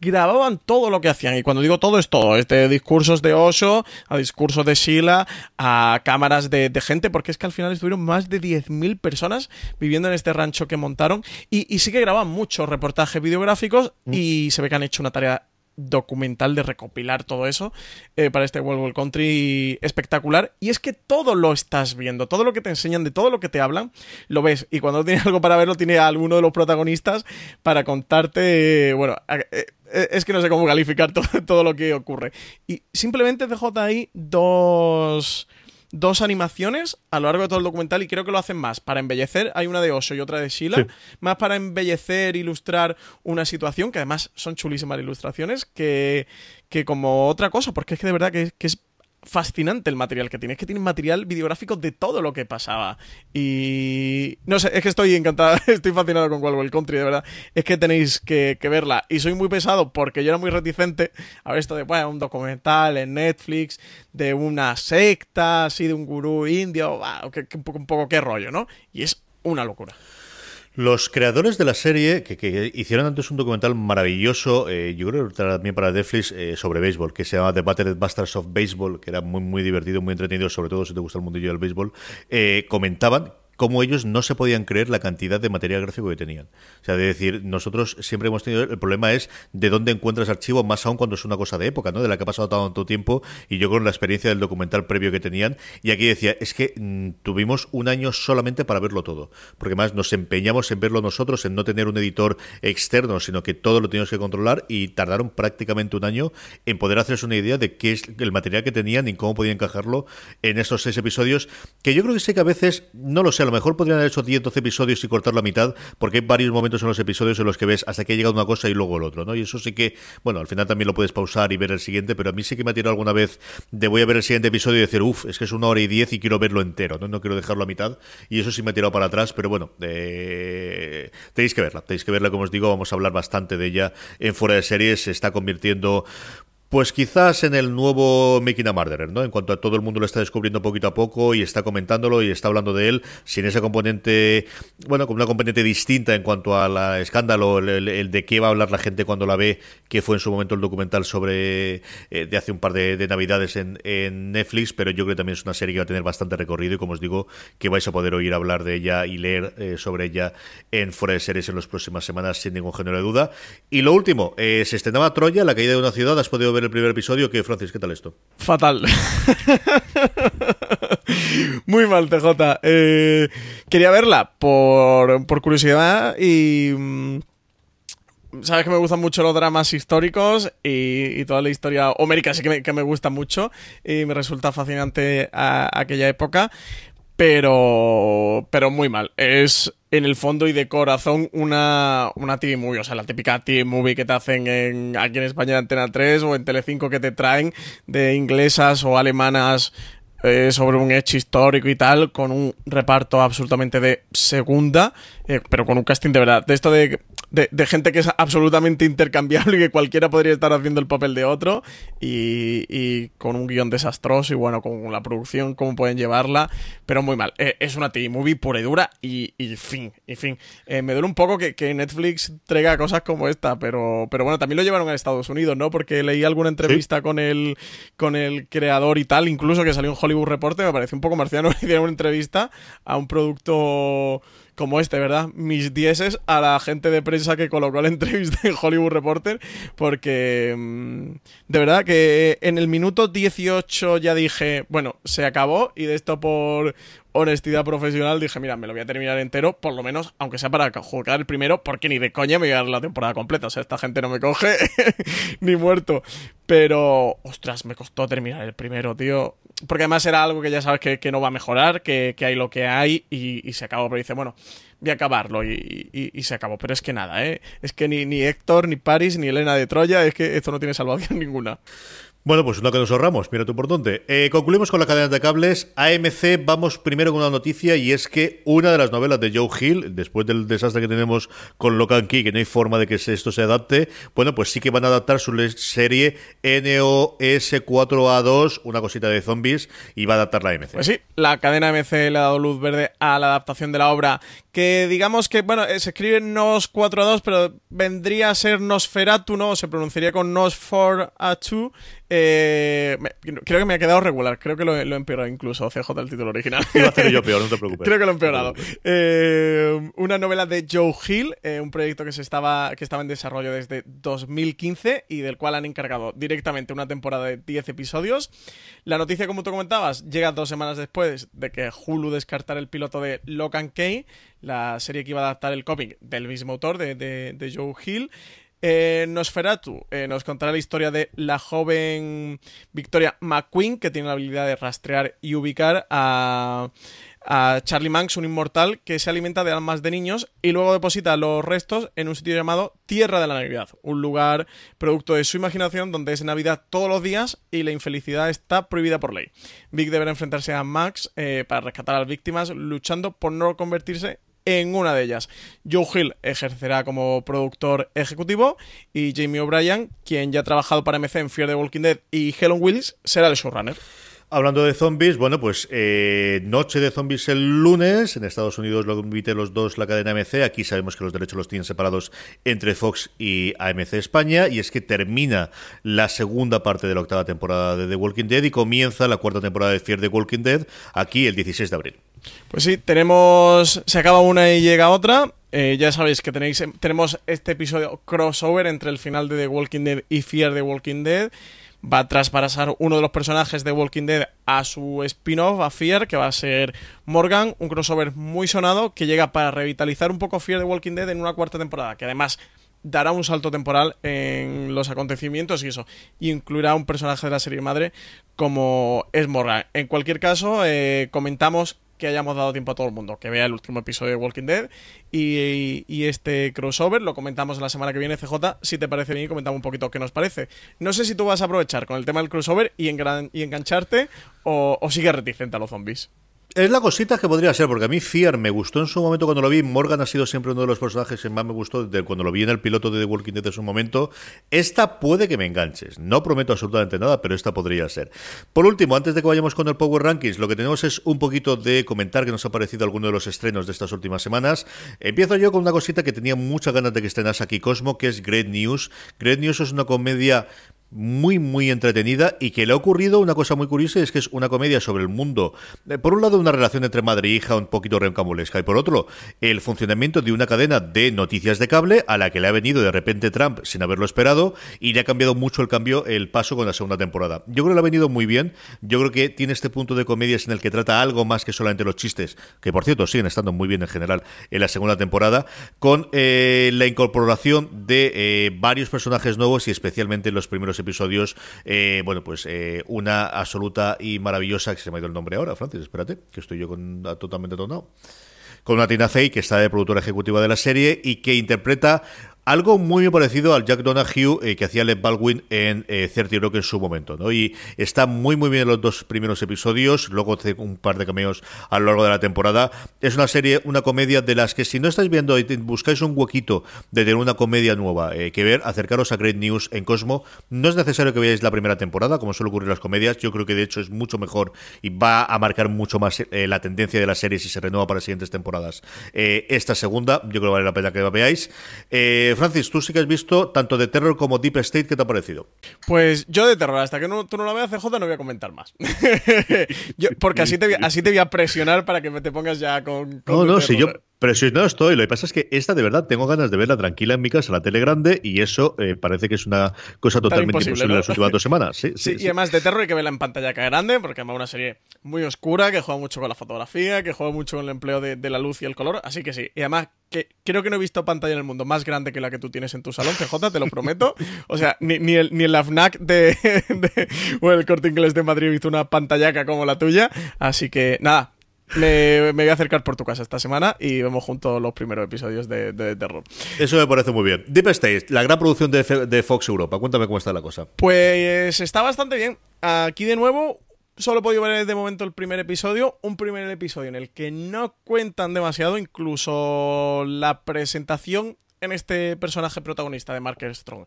grababan todo lo que hacían. Y cuando digo todo, es todo. Es de discursos de Osho, a discursos de Sheila, a cámaras de, gente, porque es que al final estuvieron más de 10.000 personas viviendo en este rancho que montaron. Y, y sí que graban muchos reportajes videográficos mm. y se ve que han hecho una tarea documental de recopilar todo eso eh, para este World War Country espectacular. Y es que todo lo estás viendo, todo lo que te enseñan, de todo lo que te hablan, lo ves. Y cuando tienes algo para verlo, tiene a alguno de los protagonistas para contarte, bueno, eh, eh, es que no sé cómo calificar todo, todo lo que ocurre. Y simplemente dejo ahí dos dos animaciones a lo largo de todo el documental y creo que lo hacen más para embellecer. Hay una de Oso y otra de Sheila. Más para embellecer, ilustrar una situación, que además son chulísimas ilustraciones, que, que como otra cosa, porque es que de verdad que, que es fascinante el material que tiene. Es que tiene material videográfico de todo lo que pasaba. Y. No sé, es que estoy encantado, estoy fascinado con Wild Country, de verdad. Es que tenéis que, verla. Y soy muy pesado porque yo era muy reticente a ver esto de, bueno, un documental en Netflix, de una secta, así, de un gurú indio, que, un, poco, un poco qué rollo, ¿no? Y es una locura. Los creadores de la serie, que, hicieron antes un documental maravilloso, eh, yo creo que también para Netflix, eh, sobre béisbol, que se llama The Battered Masters of Baseball, que era muy, muy divertido, muy entretenido, sobre todo si te gusta el mundillo del béisbol, eh, comentaban cómo ellos no se podían creer la cantidad de material gráfico que tenían. O sea, de decir, nosotros siempre hemos tenido, el problema es de dónde encuentras archivo, más aún cuando es una cosa de época, ¿no? De la que ha pasado tanto tiempo y yo con la experiencia del documental previo que tenían. Y aquí decía, es que mm, tuvimos un año solamente para verlo todo. Porque más nos empeñamos en verlo nosotros, en no tener un editor externo, sino que todo lo teníamos que controlar y tardaron prácticamente un año en poder hacerse una idea de qué es el material que tenían y cómo podían encajarlo en estos seis episodios, que yo creo que sé que a veces, no lo sé, a lo mejor podrían haber hecho 10, 12 episodios y cortar la mitad, porque hay varios momentos en los episodios en los que ves hasta que ha llegado una cosa y luego el otro, ¿no? Y eso sí que, bueno, al final también lo puedes pausar y ver el siguiente, pero a mí sí que me ha tirado alguna vez de voy a ver el siguiente episodio y decir, uff, es que es una hora y diez y quiero verlo entero, ¿no? No quiero dejarlo a mitad, y eso sí me ha tirado para atrás, pero bueno, eh, tenéis que verla, tenéis que verla, como os digo, vamos a hablar bastante de ella en fuera de series, se está convirtiendo pues quizás en el nuevo Making a Murderer, ¿no? En cuanto a todo el mundo lo está descubriendo poquito a poco y está comentándolo y está hablando de él, sin ese componente, bueno, con una componente distinta en cuanto al escándalo, el, de qué va a hablar la gente cuando la ve, que fue en su momento el documental sobre, eh, de hace un par de, navidades en, Netflix, pero yo creo que también es una serie que va a tener bastante recorrido y como os digo, que vais a poder oír hablar de ella y leer eh, sobre ella en fuera de series en las próximas semanas sin ningún género de duda. Y lo último, eh, se estrenaba Troya, la caída de una ciudad, has podido ver el primer episodio. ¿Qué, Francis? ¿Qué tal esto? Fatal. Muy mal, TJ. Eh, quería verla por, curiosidad y... Mm, sabes que me gustan mucho los dramas históricos y, toda la historia homérica sí que me, que me, gusta mucho y me resulta fascinante aquella época pero pero muy mal. Es en el fondo y de corazón una, una TV movie, o sea, la típica TV movie que te hacen en, aquí en España en Antena 3 o en Telecinco que te traen de inglesas o alemanas eh, sobre un hecho histórico y tal, con un reparto absolutamente de segunda, eh, pero con un casting de verdad. De esto de de, gente que es absolutamente intercambiable y que cualquiera podría estar haciendo el papel de otro y, con un guion desastroso y bueno, con la producción, cómo pueden llevarla, pero muy mal. Eh, es una TV movie pura y dura y, fin, y fin. Eh, me duele un poco que, Netflix traiga cosas como esta, pero, pero bueno, también lo llevaron a Estados Unidos, ¿no? Porque leí alguna entrevista con, el, con el creador y tal, incluso que salió en Hollywood Reporter, me pareció un poco marciano, hicieron una entrevista a un producto como este, ¿verdad? Mis dieces a la gente de prensa que colocó la entrevista en Hollywood Reporter, porque mm, de verdad que en el minuto 18 ya dije, bueno, se acabó y de esto por honestidad profesional dije, mira, me lo voy a terminar entero, por lo menos, aunque sea para jugar el primero, porque ni de coña me voy a dar la temporada completa. O sea, esta gente no me coge ni muerto. Pero, ostras, me costó terminar el primero, tío. Porque además era algo que ya sabes que, no va a mejorar, que, hay lo que hay y, se acabó. Pero dice, bueno, voy a acabarlo y, se acabó. Pero es que nada, ¿eh? Es que ni, ni Héctor, ni Paris, ni Elena de Troya, es que esto no tiene salvación ninguna. Bueno, pues una que nos ahorramos, mira tú por dónde. Eh, concluimos con la cadena de cables. AMC, vamos primero con una noticia y es que una de las novelas de Joe Hill, después del desastre que tenemos con Locan Key, que no hay forma de que esto se adapte, bueno, pues sí que van a adaptar su serie NOS4A2, una cosita de zombies, y va a adaptar la AMC. Pues sí, la cadena AMC le ha dado luz verde a la adaptación de la obra, que digamos que, bueno, eh, se escribe NOS4A2, pero vendría a ser Nosferatu, ¿no? Se pronunciaría con NOS4A2 eh, creo que me ha quedado regular. Creo que lo, lo he empeorado incluso. CJ el título original. Iba a ser yo peor, no te preocupes. creo que lo he empeorado. Eh, una novela de Joe Hill, eh, un proyecto que, se estaba, que estaba en desarrollo desde 2015 y del cual han encargado directamente una temporada de 10 episodios. La noticia, como tú comentabas, llega dos semanas después de que Hulu descartara el piloto de Locan Key, la serie que iba a adaptar el cómic del mismo autor, de, de Joe Hill. Eh, Nosferatu eh, nos contará la historia de la joven Victoria McQueen, que tiene la habilidad de rastrear y ubicar a, a Charlie Manx, un inmortal que se alimenta de almas de niños y luego deposita los restos en un sitio llamado Tierra de la Navidad, un lugar producto de su imaginación donde es Navidad todos los días y la infelicidad está prohibida por ley. Vic deberá enfrentarse a Max eh, para rescatar a las víctimas luchando por no convertirse en una de ellas. Joe Hill ejercerá como productor ejecutivo y Jamie O'Brien, quien ya ha trabajado para MC en Fear the Walking Dead y Helen Willis, será el showrunner. Hablando de zombies, bueno, pues eh, Noche de Zombies el lunes. En Estados Unidos lo invite los dos la cadena AMC. Aquí sabemos que los derechos los tienen separados entre Fox y AMC España. Y es que termina la segunda parte de la octava temporada de The Walking Dead y comienza la cuarta temporada de Fear the Walking Dead aquí el 16 de abril. Pues sí, tenemos. Se acaba una y llega otra. Eh, ya sabéis que tenéis, tenemos este episodio crossover entre el final de The Walking Dead y Fear the Walking Dead. Va a traspasar uno de los personajes de Walking Dead a su spin-off, a Fear, que va a ser Morgan, un crossover muy sonado que llega para revitalizar un poco Fear the Walking Dead en una cuarta temporada, que además dará un salto temporal en los acontecimientos y eso, incluirá un personaje de la serie madre como es Morgan. En cualquier caso, eh, comentamos que hayamos dado tiempo a todo el mundo que vea el último episodio de Walking Dead y, este crossover lo comentamos la semana que viene CJ si te parece bien comentamos un poquito qué nos parece. No sé si tú vas a aprovechar con el tema del crossover y, y engancharte o, o sigues reticente a los zombies es la cosita que podría ser, porque a mí Fear me gustó en su momento cuando lo vi. Morgan ha sido siempre uno de los personajes que más me gustó desde cuando lo vi en el piloto de The Walking Dead en su momento. Esta puede que me enganches. No prometo absolutamente nada, pero esta podría ser. Por último, antes de que vayamos con el Power Rankings, lo que tenemos es un poquito de comentar que nos ha parecido alguno de los estrenos de estas últimas semanas. Empiezo yo con una cosita que tenía muchas ganas de que estrenase aquí Cosmo, que es Great News. Great News es una comedia muy, muy entretenida y que le ha ocurrido una cosa muy curiosa, es que es una comedia sobre el mundo. Eh, por un lado, una relación entre madre e hija un poquito rencamulesca y por otro, el funcionamiento de una cadena de noticias de cable a la que le ha venido de repente Trump sin haberlo esperado y le ha cambiado mucho el cambio, el paso con la segunda temporada. Yo creo que le ha venido muy bien, yo creo que tiene este punto de comedias en el que trata algo más que solamente los chistes, que por cierto siguen estando muy bien en general en la segunda temporada, con eh, la incorporación de eh, varios personajes nuevos y especialmente los primeros episodios, eh, bueno, pues eh, una absoluta y maravillosa, que se me ha ido el nombre ahora, Francis, espérate, que estoy yo con, totalmente atonado, con una Tina Fey, que está de productora ejecutiva de la serie y que interpreta algo muy parecido al Jack Donahue eh, que hacía Led Baldwin en eh, 30 Rock en su momento, ¿no? Y está muy muy bien los dos primeros episodios, luego hace un par de cameos a lo largo de la temporada. Es una serie, una comedia de las que si no estáis viendo y buscáis un huequito de tener una comedia nueva eh, que ver, acercaros a Great News en Cosmo. No es necesario que veáis la primera temporada, como suele ocurrir en las comedias. Yo creo que de hecho es mucho mejor y va a marcar mucho más eh, la tendencia de la serie si se renueva para siguientes temporadas. Eh, esta segunda, yo creo que vale la pena que la veáis. Francis, tú sí que has visto tanto de Terror como Deep State, ¿qué te ha parecido? Pues yo de Terror, hasta que no, tú no la veas, CJ, no voy a comentar más. porque así te, así te voy a presionar para que me te pongas ya con... no, no, si yo pero si no estoy, lo que pasa es que esta de verdad tengo ganas de verla tranquila en mi casa, la tele grande, y eso eh, parece que es una cosa totalmente imposible, en las últimas dos semanas. Sí, sí, y además de terror hay que verla en pantalla que grande, porque es una serie muy oscura, que juega mucho con la fotografía, que juega mucho con el empleo de, la luz y el color, así que sí. Y además que creo que no he visto pantalla en el mundo más grande que la que tú tienes en tu salón, CJ, te lo prometo. O sea, ni, ni, el, ni el AFNAC de, de, o el Corte Inglés de Madrid he visto una pantallaca como la tuya, así que nada, me, voy a acercar por tu casa esta semana y vemos juntos los primeros episodios de, Terror. Eso me parece muy bien. Deep State, la gran producción de, de, Fox Europa. Cuéntame cómo está la cosa. Pues está bastante bien. Aquí de nuevo, solo he podido ver de momento el primer episodio. Un primer episodio en el que no cuentan demasiado, incluso la presentación en este personaje protagonista de Mark Strong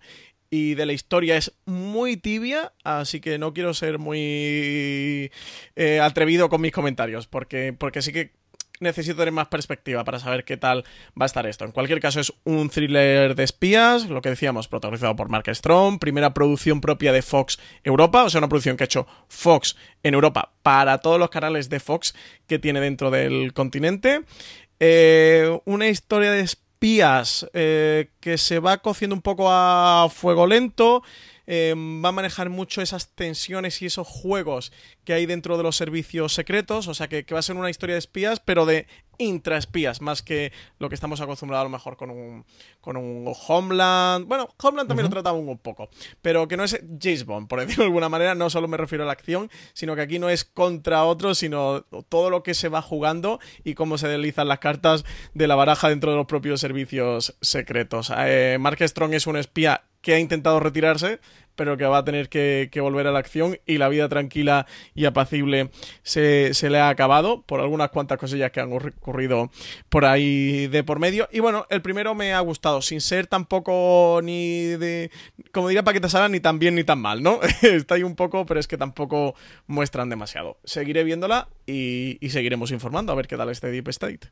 y de la historia es muy tibia, así que no quiero ser muy eh, atrevido con mis comentarios, porque, porque sí que necesito tener más perspectiva para saber qué tal va a estar esto. En cualquier caso, es un thriller de espías, lo que decíamos, protagonizado por Mark Strong, primera producción propia de Fox Europa, o sea, una producción que ha hecho Fox en Europa para todos los canales de Fox que tiene dentro del continente. Eh, una historia de espías Pías, eh, que se va cociendo un poco a fuego lento, eh, va a manejar mucho esas tensiones y esos juegos que hay dentro de los servicios secretos, o sea que, va a ser una historia de espías, pero de intraespías, más que lo que estamos acostumbrados a lo mejor con un, con un Homeland. Bueno, Homeland también lo trataba un poco, pero que no es James Bond, por decirlo de alguna manera, no solo me refiero a la acción, sino que aquí no es contra otros, sino todo lo que se va jugando y cómo se deslizan las cartas de la baraja dentro de los propios servicios secretos. Eh, Mark Strong es un espía que ha intentado retirarse, pero que va a tener que, volver a la acción y la vida tranquila y apacible se, le ha acabado por algunas cuantas cosillas que han ocurrido por ahí de por medio. Y bueno, el primero me ha gustado, sin ser tampoco ni de, como diría Paqueta Sara, ni tan bien ni tan mal, ¿no? Está ahí un poco, pero es que tampoco muestran demasiado. Seguiré viéndola y, y seguiremos informando a ver qué tal este Deep State.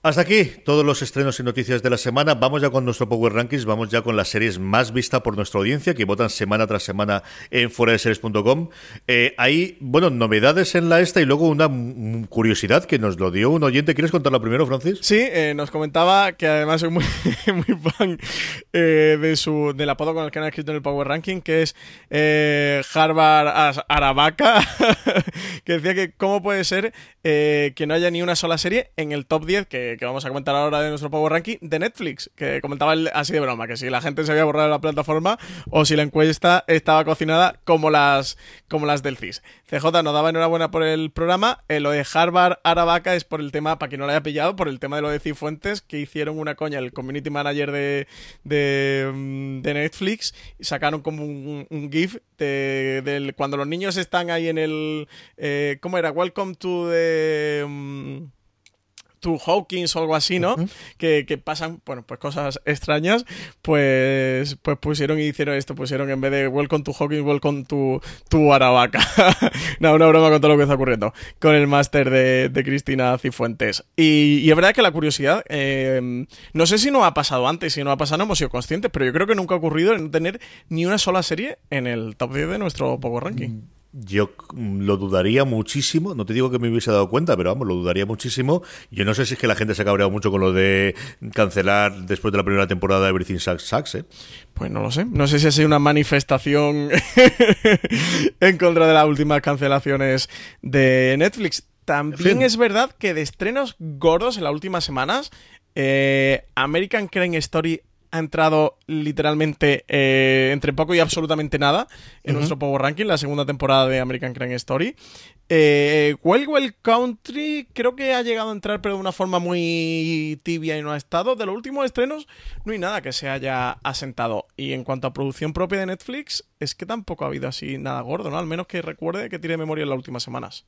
Hasta aquí todos los estrenos y noticias de la semana. Vamos ya con nuestro Power Rankings, vamos ya con las series más vistas por nuestra audiencia, que votan semana tras semana en fueradeseries.com. Eh, hay, bueno, novedades en la esta y luego una curiosidad que nos lo dio un oyente. ¿Quieres contarlo primero, Francis? Sí, eh, nos comentaba que además soy muy, muy fan eh, de su del apodo con el que han escrito en el Power Ranking, que es eh, Harvard Aravaca, que decía que cómo puede ser que no haya ni una sola serie en el top 10 que que, vamos a comentar ahora de nuestro Power Ranking, de Netflix, que comentaba así de broma, que si la gente se había borrado de la plataforma o si la encuesta estaba cocinada como las, como las del CIS. CJ nos daba enhorabuena por el programa, eh, lo de Harvard Aravaca es por el tema, para que no lo haya pillado, por el tema de lo de Cifuentes, que hicieron una coña el community manager de, de, mm, Netflix y sacaron como un, GIF de, cuando los niños están ahí en el... Eh, ¿Cómo era? Welcome to the... Mm, to Hawkins o algo así, ¿no? que, pasan, bueno, pues cosas extrañas, pues, pues pusieron y hicieron esto, pusieron en vez de Welcome to Hawkins, Welcome to, to Aravaca. no, una broma con todo lo que está ocurriendo con el máster de, Cristina Cifuentes. Y, es verdad que la curiosidad, eh, no sé si no ha pasado antes, si no ha pasado no hemos sido conscientes, pero yo creo que nunca ha ocurrido en no tener ni una sola serie en el top 10 de nuestro Power Ranking. Mm. Yo lo dudaría muchísimo, no te digo que me hubiese dado cuenta, pero vamos, lo dudaría muchísimo. Yo no sé si es que la gente se ha cabreado mucho con lo de cancelar después de la primera temporada de Everything Sucks, ¿eh? Pues no lo sé. No sé si ha sido una manifestación en contra de las últimas cancelaciones de Netflix. También es verdad que de estrenos gordos en las últimas semanas, eh, American Crime Story ha entrado literalmente eh, entre poco y absolutamente nada en nuestro Power Ranking, la segunda temporada de American Crime Story. Eh, Well Well Country creo que ha llegado a entrar, pero de una forma muy tibia y no ha estado. De los últimos estrenos, no hay nada que se haya asentado. Y en cuanto a producción propia de Netflix, es que tampoco ha habido así nada gordo, ¿no? Al menos que recuerde que tiene memoria en las últimas semanas.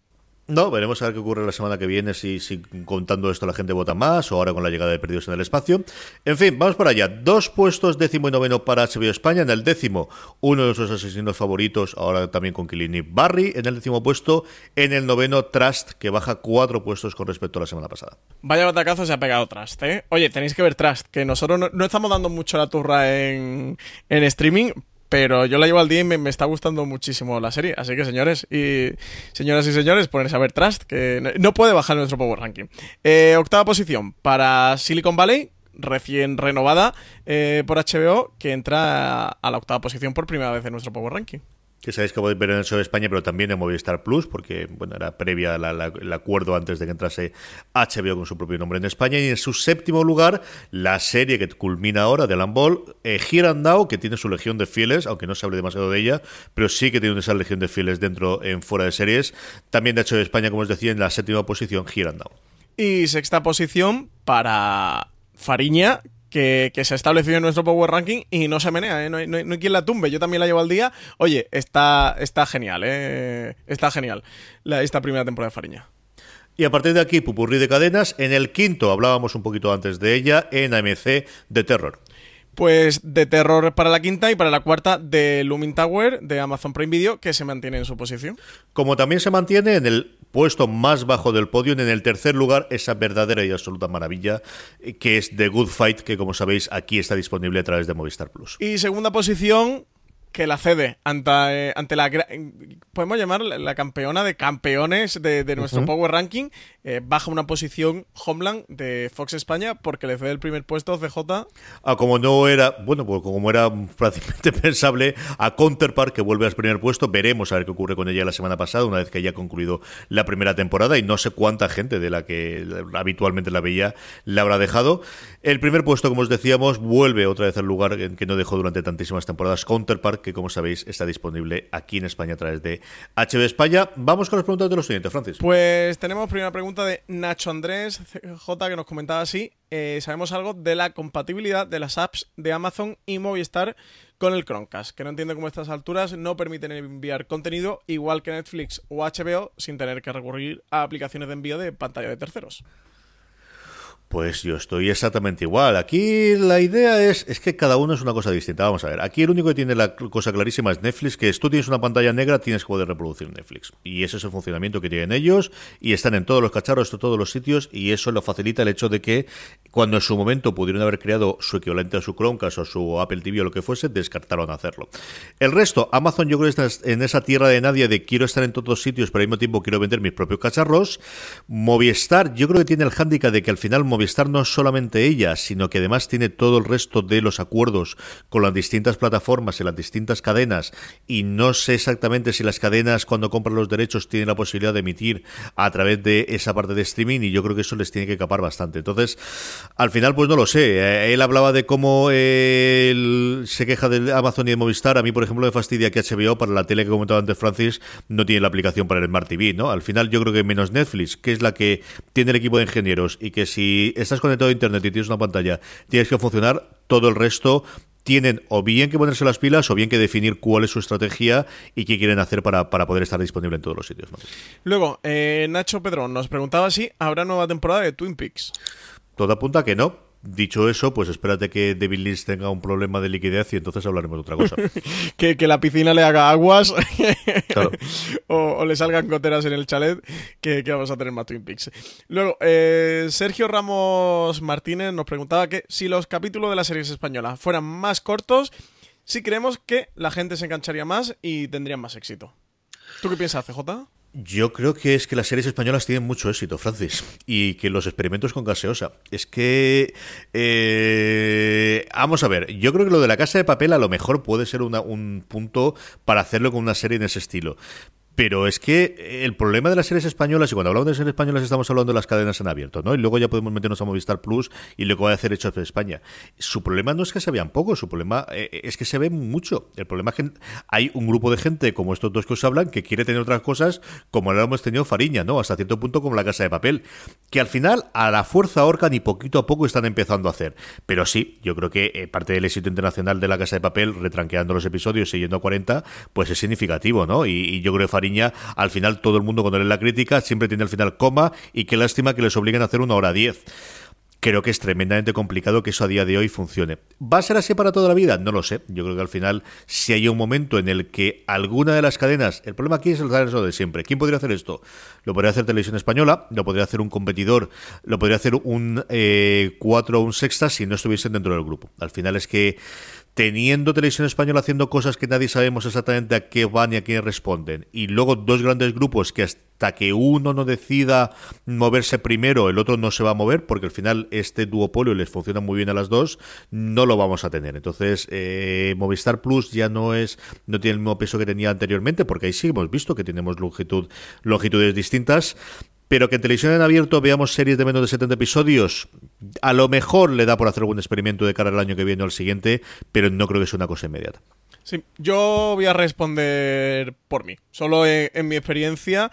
No, veremos a ver qué ocurre la semana que viene, si, contando esto la gente vota más o ahora con la llegada de Perdidos en el Espacio. En fin, vamos para allá. Dos puestos, décimo y noveno para HBO España. En el décimo, uno de sus asesinos favoritos, ahora también con Kilini Barry. En el décimo puesto, en el noveno, Trust, que baja cuatro puestos con respecto a la semana pasada. Vaya batacazo se ha pegado Trust, ¿eh? Oye, tenéis que ver Trust, que nosotros no, no estamos dando mucho la turra en, en streaming, pero yo la llevo al día y me, está gustando muchísimo la serie. Así que, señores y señoras y señores, ponerse a ver Trust, que no puede bajar nuestro Power Ranking. Eh, octava posición para Silicon Valley, recién renovada eh, por HBO, que entra a la octava posición por primera vez en nuestro Power Ranking que sabéis que podéis ver en el show de España, pero también en Movistar Plus, porque bueno, era previa el acuerdo antes de que entrase HBO con su propio nombre en España. Y en su séptimo lugar, la serie que culmina ahora de Lambol, eh, Girandao, que tiene su legión de fieles, aunque no se hable demasiado de ella, pero sí que tiene esa legión de fieles dentro en fuera de series. También de hecho de España, como os decía, en la séptima posición, Girandao. Y sexta posición para Fariña, que, se ha establecido en nuestro Power Ranking y no se menea, ¿eh? no, hay, no, quien la tumbe. Yo también la llevo al día. Oye, está, está genial, ¿eh? está genial la, esta primera temporada de Fariña. Y a partir de aquí, Pupurrí de Cadenas. En el quinto, hablábamos un poquito antes de ella, en AMC de Terror. Pues de terror para la quinta y para la cuarta de Looming Tower de Amazon Prime Video, que se mantiene en su posición. Como también se mantiene en el puesto más bajo del podio, en el tercer lugar, esa verdadera y absoluta maravilla, que es The Good Fight, que como sabéis aquí está disponible a través de Movistar Plus. Y segunda posición, que la cede ante, eh, ante la podemos llamar la campeona de campeones de, nuestro Power Ranking eh, baja una posición Homeland de Fox España porque le cede el primer puesto a CJ ah, como no era bueno pues como era prácticamente pensable a Counterpart que vuelve al primer puesto veremos a ver qué ocurre con ella la semana pasada una vez que haya concluido la primera temporada y no sé cuánta gente de la que habitualmente la veía la habrá dejado. El primer puesto como os decíamos vuelve otra vez al lugar que no dejó durante tantísimas temporadas Counterpart que como sabéis está disponible aquí en España a través de HB España. Vamos con las preguntas de los siguientes, Francis. Pues tenemos primera pregunta de Nacho Andrés J que nos comentaba así. Eh, ¿Sabemos algo de la compatibilidad de las apps de Amazon y Movistar con el Chromecast? Que no entiendo cómo estas alturas no permiten enviar contenido igual que Netflix o HBO sin tener que recurrir a aplicaciones de envío de pantalla de terceros. Pues yo estoy exactamente igual. Aquí la idea es, es que cada uno es una cosa distinta. Vamos a ver, aquí el único que tiene la cosa clarísima es Netflix, que si tú tienes una pantalla negra, tienes que poder reproducir Netflix. Y ese es el funcionamiento que tienen ellos, y están en todos los cacharros, en todos los sitios, y eso lo facilita el hecho de que cuando en su momento pudieron haber creado su equivalente a su Chromecast o su Apple TV o lo que fuese, descartaron hacerlo. El resto, Amazon yo creo que está en esa tierra de nadie de quiero estar en todos los sitios, pero al mismo tiempo quiero vender mis propios cacharros. Movistar yo creo que tiene el hándicap de que al final Movistar no solamente ella, sino que además tiene todo el resto de los acuerdos con las distintas plataformas y las distintas cadenas y no sé exactamente si las cadenas cuando compran los derechos tienen la posibilidad de emitir a través de esa parte de streaming y yo creo que eso les tiene que capar bastante. Entonces, al final pues no lo sé. Eh, él hablaba de cómo él se queja de Amazon y de Movistar. A mí, por ejemplo, me fastidia que HBO para la tele que comentaba antes Francis no tiene la aplicación para el Smart TV, ¿no? Al final yo creo que menos Netflix, que es la que tiene el equipo de ingenieros y que si estás conectado a internet y tienes una pantalla, tienes que funcionar, todo el resto tienen o bien que ponerse las pilas o bien que definir cuál es su estrategia y qué quieren hacer para, para poder estar disponible en todos los sitios. Luego, eh, Nacho Pedrón nos preguntaba si habrá nueva temporada de Twin Peaks. Todo apunta que no, Dicho eso, pues espérate que David Lynch tenga un problema de liquidez y entonces hablaremos de otra cosa. que, la piscina le haga aguas o, le salgan goteras en el chalet, que, vamos a tener más Twin Peaks. Luego, eh, Sergio Ramos Martínez nos preguntaba que si los capítulos de las series españolas fueran más cortos, si creemos que la gente se engancharía más y tendrían más éxito. ¿Tú qué piensas, CJ? Yo creo que es que las series españolas tienen mucho éxito, Francis, y que los experimentos con gaseosa. Es que... Eh, vamos a ver, yo creo que lo de la casa de papel a lo mejor puede ser un punto para hacerlo con una serie en ese estilo Pero es que el problema de las series españolas, y cuando hablamos de series españolas estamos hablando de las cadenas en abierto, ¿no? Y luego ya podemos meternos a Movistar Plus y lo va a hacer hecho de España. Su problema no es que se vean poco, su problema eh, es que se ve mucho. El problema es que hay un grupo de gente, como estos dos que os hablan, que quiere tener otras cosas, como ahora hemos tenido Fariña, ¿no? Hasta cierto punto como la Casa de Papel, que al final a la fuerza ahorcan y poquito a poco están empezando a hacer. Pero sí, yo creo que eh, parte del éxito internacional de la Casa de Papel, retranqueando los episodios, siguiendo a 40, pues es significativo, ¿no? Y, y yo creo que Al final todo el mundo cuando lee la crítica siempre tiene al final coma y qué lástima que les obliguen a hacer una hora diez creo que es tremendamente complicado que eso a día de hoy funcione. ¿Va a ser así para toda la vida? No lo sé. Yo creo que al final, si hay un momento en el que alguna de las cadenas, el problema aquí es el eso de siempre. ¿Quién podría hacer esto? Lo podría hacer Televisión Española, lo podría hacer un competidor, lo podría hacer un eh, 4 o un sexta si no estuviesen dentro del grupo. Al final es que teniendo televisión española haciendo cosas que nadie sabemos exactamente a qué van y a quién responden, y luego dos grandes grupos que hasta que uno no decida moverse primero, el otro no se va a mover, porque al final este duopolio les funciona muy bien a las dos, no lo vamos a tener. Entonces, eh, Movistar Plus ya no es, no tiene el mismo peso que tenía anteriormente, porque ahí sí hemos visto que tenemos longitud, longitudes distintas, pero que en televisión en abierto veamos series de menos de 70 episodios, a lo mejor le da por hacer algún experimento de cara al año que viene o al siguiente, pero no creo que sea una cosa inmediata. Sí, yo voy a responder por mí. Solo en, mi experiencia,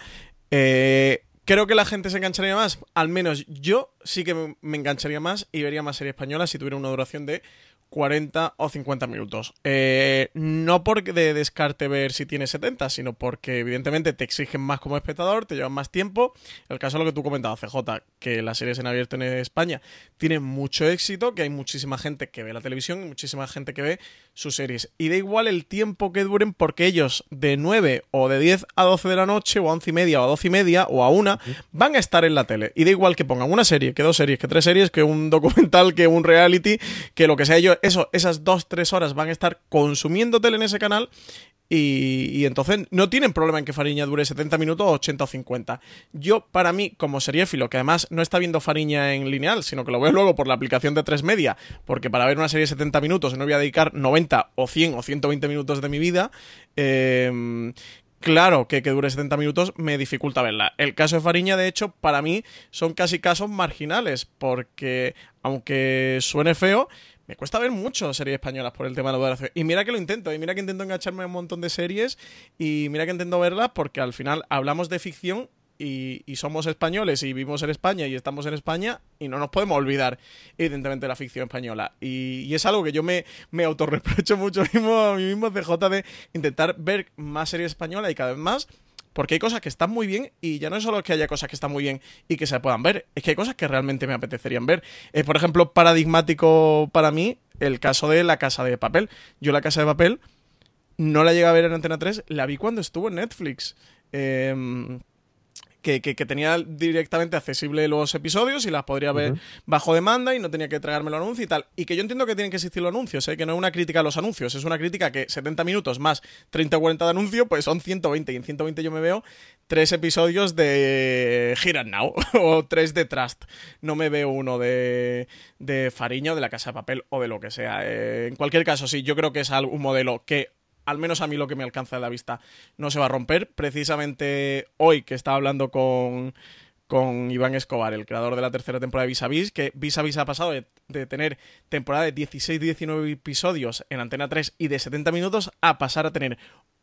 eh, creo que la gente se engancharía más. Al menos yo sí que me engancharía más y vería más serie española si tuviera una duración de 40 o 50 minutos. Eh, no porque de descarte ver si tiene 70, sino porque evidentemente te exigen más como espectador, te llevan más tiempo. El caso de lo que tú comentabas, CJ, que las series en abierto en España tienen mucho éxito, que hay muchísima gente que ve la televisión y muchísima gente que ve sus series. Y da igual el tiempo que duren porque ellos de 9 o de 10 a 12 de la noche o a 11 y media o a 12 y media o a 1 van a estar en la tele. Y da igual que pongan una serie, que dos series, que tres series, que un documental, que un reality, que lo que sea ellos eso, esas dos, tres horas van a estar consumiendo tele en ese canal y, entonces no tienen problema en que Fariña dure 70 minutos, 80 o 50. Yo, para mí, como seriéfilo, que además no está viendo Fariña en lineal, sino que lo veo luego por la aplicación de 3 media, porque para ver una serie de 70 minutos no voy a dedicar 90 o 100 o 120 minutos de mi vida, eh, Claro que que dure 70 minutos me dificulta verla. El caso de Fariña, de hecho, para mí son casi casos marginales, porque aunque suene feo, me cuesta ver mucho series españolas por el tema de la duración. Y mira que lo intento, y mira que intento engancharme a un montón de series, y mira que intento verlas porque al final hablamos de ficción y, somos españoles y vivimos en España y estamos en España y no nos podemos olvidar, evidentemente, de la ficción española. Y, es algo que yo me, me autorreprocho mucho mismo a mí mismo, CJ, de intentar ver más series españolas y cada vez más porque hay cosas que están muy bien y ya no es solo que haya cosas que están muy bien y que se puedan ver, es que hay cosas que realmente me apetecerían ver. Es, por ejemplo, paradigmático para mí el caso de La Casa de Papel. Yo La Casa de Papel no la llegué a ver en Antena 3, la vi cuando estuvo en Netflix. Eh, que, tenía directamente accesible los episodios y las podría ver bajo demanda y no tenía que tragarme los anuncios y tal. Y que yo entiendo que tienen que existir los anuncios, ¿eh? que no es una crítica a los anuncios, es una crítica que 70 minutos más 30 o 40 de anuncio, pues son 120. Y en 120 yo me veo tres episodios de Here Now o tres de Trust. No me veo uno de, de Fariña o de la Casa de Papel o de lo que sea. Eh, en cualquier caso, sí, yo creo que es un modelo que al menos a mí lo que me alcanza de la vista, no se va a romper. Precisamente hoy que estaba hablando con, con Iván Escobar, el creador de la tercera temporada de Vis a Vis, que Vis a Vis ha pasado de, tener temporada de 16-19 episodios en Antena 3 y de 70 minutos a pasar a tener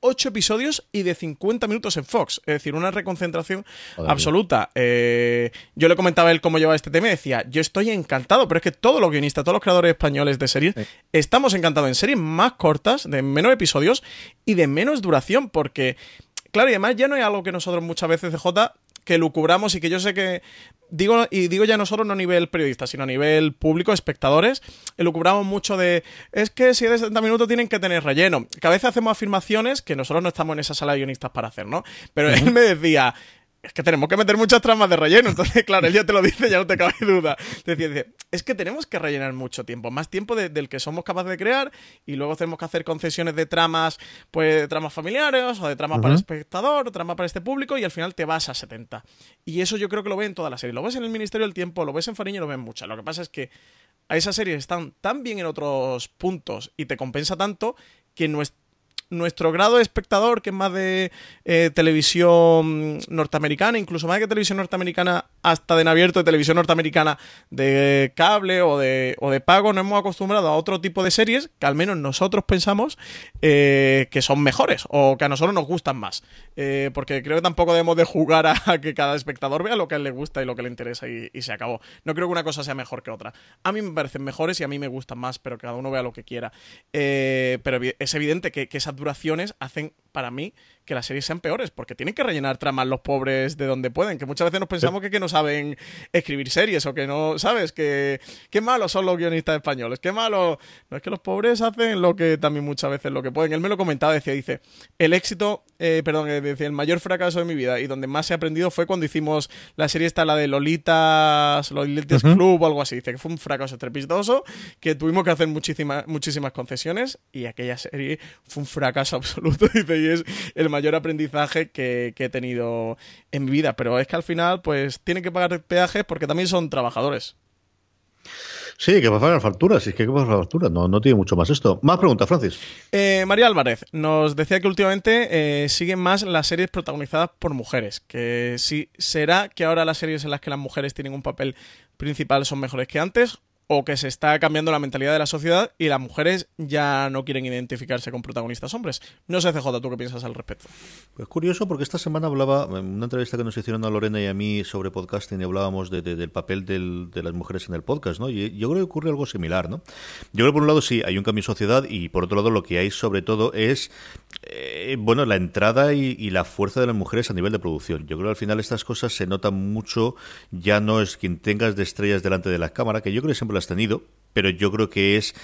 8 episodios y de 50 minutos en Fox. Es decir, una reconcentración absoluta. Eh, yo le comentaba a él cómo lleva este tema y decía, yo estoy encantado, pero es que todos los guionistas, todos los creadores españoles de series, estamos encantados en series más cortas, de menos episodios y de menos duración, porque... Claro, y además ya no es algo que nosotros muchas veces de J que lucubramos y que yo sé que digo y digo ya no solo no a nivel periodista, sino a nivel público, espectadores, lucubramos mucho de es que si es de 70 minutos tienen que tener relleno. Que a veces hacemos afirmaciones que nosotros no estamos en esa sala de guionistas para hacer, ¿no? Pero él me decía, es que tenemos que meter muchas tramas de relleno. Entonces, claro, él ya te lo dice, ya no te cabe duda. Es que tenemos que rellenar mucho tiempo, más tiempo del que somos capaces de crear, y luego tenemos que hacer concesiones de tramas, pues de tramas familiares, o de tramas para el espectador, o tramas para este público, y al final te vas a 70. Y eso yo creo que lo ves en toda la serie. Lo ves en el Ministerio del Tiempo, lo ves en Fariña y lo ves muchas. Lo que pasa es que a esas series están tan bien en otros puntos y te compensa tanto que no es nuestro grado de espectador, que es más de eh, televisión norteamericana, incluso más que televisión norteamericana, hasta de en abierto de televisión norteamericana de cable o de, o de pago, nos hemos acostumbrado a otro tipo de series que al menos nosotros pensamos eh, que son mejores o que a nosotros nos gustan más. Eh, porque creo que tampoco debemos de jugar a, que cada espectador vea lo que a él le gusta y lo que le interesa y, se acabó. No creo que una cosa sea mejor que otra. A mí me parecen mejores y a mí me gustan más, pero cada uno vea lo que quiera. pero es evidente que, que duraciones hacen para mí que las series sean peores, porque tienen que rellenar tramas los pobres de donde pueden, que muchas veces nos pensamos que, que no saben escribir series o que no, ¿sabes? Que qué malos son los guionistas españoles, qué malo. No es que los pobres hacen lo que también muchas veces lo que pueden. Él me lo comentaba, decía, dice, el éxito, eh, perdón, eh, decía, el mayor fracaso de mi vida y donde más he aprendido fue cuando hicimos la serie esta, la de Lolitas, Lolitas Club o algo así. Dice que fue un fracaso estrepitoso, que tuvimos que hacer muchísimas, muchísimas concesiones y aquella serie fue un fracaso absoluto, dice, y es el mayor aprendizaje que, he tenido en mi vida. Pero es que al final, pues, tienen que pagar peajes porque también son trabajadores. Sí, que va a pagar facturas, es que hay que pagar facturas, no, no tiene mucho más esto. Más preguntas, Francis. Eh, María Álvarez nos decía que últimamente eh, siguen más las series protagonizadas por mujeres, que si será que ahora las series en las que las mujeres tienen un papel principal son mejores que antes o que se está cambiando la mentalidad de la sociedad y las mujeres ya no quieren identificarse con protagonistas hombres. No sé, CJ, ¿tú qué piensas al respecto? Pues curioso porque esta semana hablaba, en una entrevista que nos hicieron a Lorena y a mí sobre podcasting y hablábamos del papel de las mujeres en el podcast, ¿no? Y yo creo que ocurre algo similar, ¿no? Yo creo que por un lado sí, hay un cambio en sociedad y por otro lado lo que hay sobre todo es, eh, bueno, la entrada y, y, la fuerza de las mujeres a nivel de producción. Yo creo que al final estas cosas se notan mucho, ya no es quien tengas de estrellas delante de la cámara, que yo creo que siempre has tenido, pero yo creo que es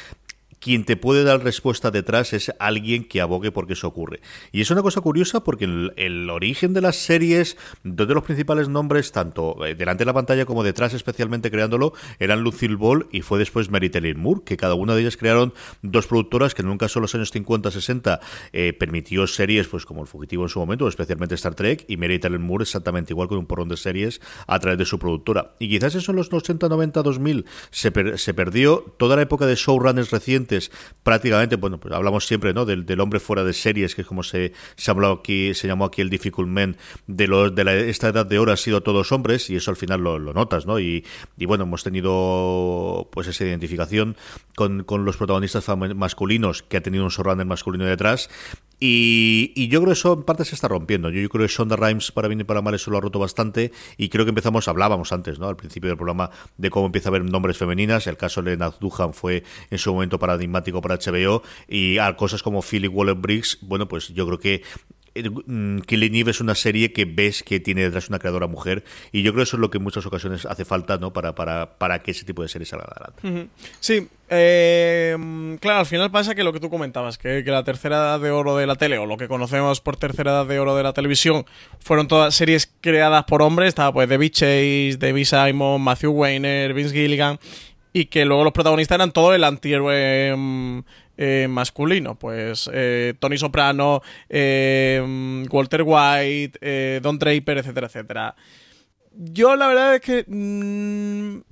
quien te puede dar respuesta detrás es alguien que abogue porque eso ocurre. Y es una cosa curiosa porque el, origen de las series, dos de los principales nombres, tanto eh, delante de la pantalla como detrás, especialmente creándolo, eran Lucille Ball y fue después Mary Taylor Moore, que cada una de ellas crearon dos productoras que en un caso en los años 50-60 eh, permitió series pues como El Fugitivo en su momento, especialmente Star Trek, y Mary Taylor Moore exactamente igual con un porrón de series a través de su productora. Y quizás eso en los 80, 90, 2000 se, se perdió toda la época de showrunners recientes prácticamente, bueno, pues hablamos siempre ¿no? del, hombre fuera de series, que es como se, se habló aquí, se llamó aquí el difficult man de los de la, esta edad de oro ha sido todos hombres, y eso al final lo, notas, ¿no? Y, y, bueno, hemos tenido pues esa identificación con, con los protagonistas masculinos que ha tenido un showrunner masculino detrás y, yo creo que eso en parte se está rompiendo. Yo, creo que Sonda Rhimes, para bien y para mal, eso lo ha roto bastante. Y creo que empezamos, hablábamos antes, ¿no? Al principio del programa, de cómo empieza a haber nombres femeninas. El caso de Nath Duhan fue en su momento paradigmático para HBO. Y a cosas como Philip Waller Briggs, bueno, pues yo creo que Killing Eve es una serie que ves que tiene detrás una creadora mujer y yo creo que eso es lo que en muchas ocasiones hace falta ¿no? para, para, para que ese tipo de series salga adelante. Sí, eh, claro, al final pasa que lo que tú comentabas, que, la tercera edad de oro de la tele o lo que conocemos por tercera edad de oro de la televisión fueron todas series creadas por hombres, estaba pues David Chase, David Simon, Matthew Weiner, Vince Gilligan y que luego los protagonistas eran todo el antihéroe mm, eh, masculino. Pues eh, Tony Soprano, eh, Walter White, Don Draper, etcétera, etcétera. Yo la verdad es que... Mm,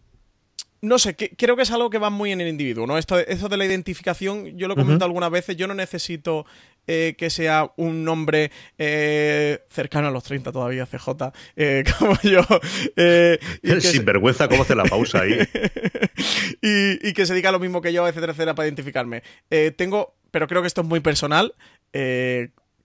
no sé, creo que es algo que va muy en el individuo, ¿no? Esto, eso de la identificación, yo lo he comentado algunas veces, yo no necesito eh, que sea un nombre eh, cercano a los 30 todavía, CJ, eh, como yo. y Sin vergüenza, ¿cómo hace la pausa ahí? y, y, que se diga lo mismo que yo, etcétera, etcétera, para identificarme. tengo, pero creo que esto es muy personal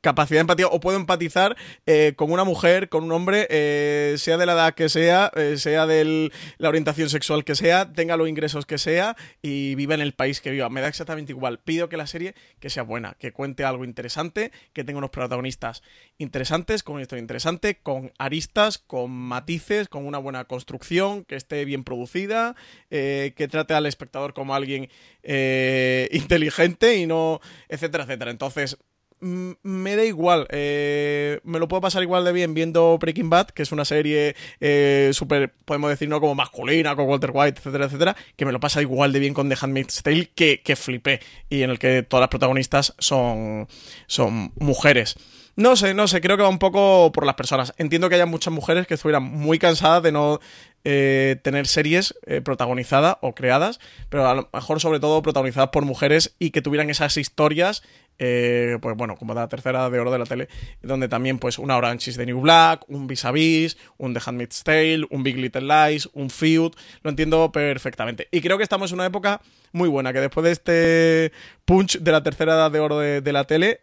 capacidad de empatía o puedo empatizar eh, con una mujer, con un hombre, eh, sea de la edad que sea, eh, sea de la orientación sexual que sea, tenga los ingresos que sea y viva en el país que viva. Me da exactamente igual. Pido que la serie que sea buena, que cuente algo interesante, que tenga unos protagonistas interesantes, con una historia interesante, con aristas, con matices, con una buena construcción, que esté bien producida, que trate al espectador como alguien inteligente y no, etcétera, etcétera. Entonces, me da igual. Eh, me lo puedo pasar igual de bien viendo Breaking Bad, que es una serie eh, súper, podemos decir, no como masculina, con Walter White, etcétera, etcétera, que me lo pasa igual de bien con The Handmaid's Tale, que, que flipé, y en el que todas las protagonistas son, son mujeres. No sé, no sé, creo que va un poco por las personas. Entiendo que haya muchas mujeres que estuvieran muy cansadas de no eh, tener series eh, protagonizadas o creadas, pero a lo mejor sobre todo protagonizadas por mujeres y que tuvieran esas historias eh, pues bueno, como la tercera de oro de la tele, donde también pues una Orange is the New Black, un Vis a Vis, un The Handmaid's Tale, un Big Little Lies, un Feud, lo entiendo perfectamente. Y creo que estamos en una época muy buena, que después de este punch de la tercera edad de oro de, la tele,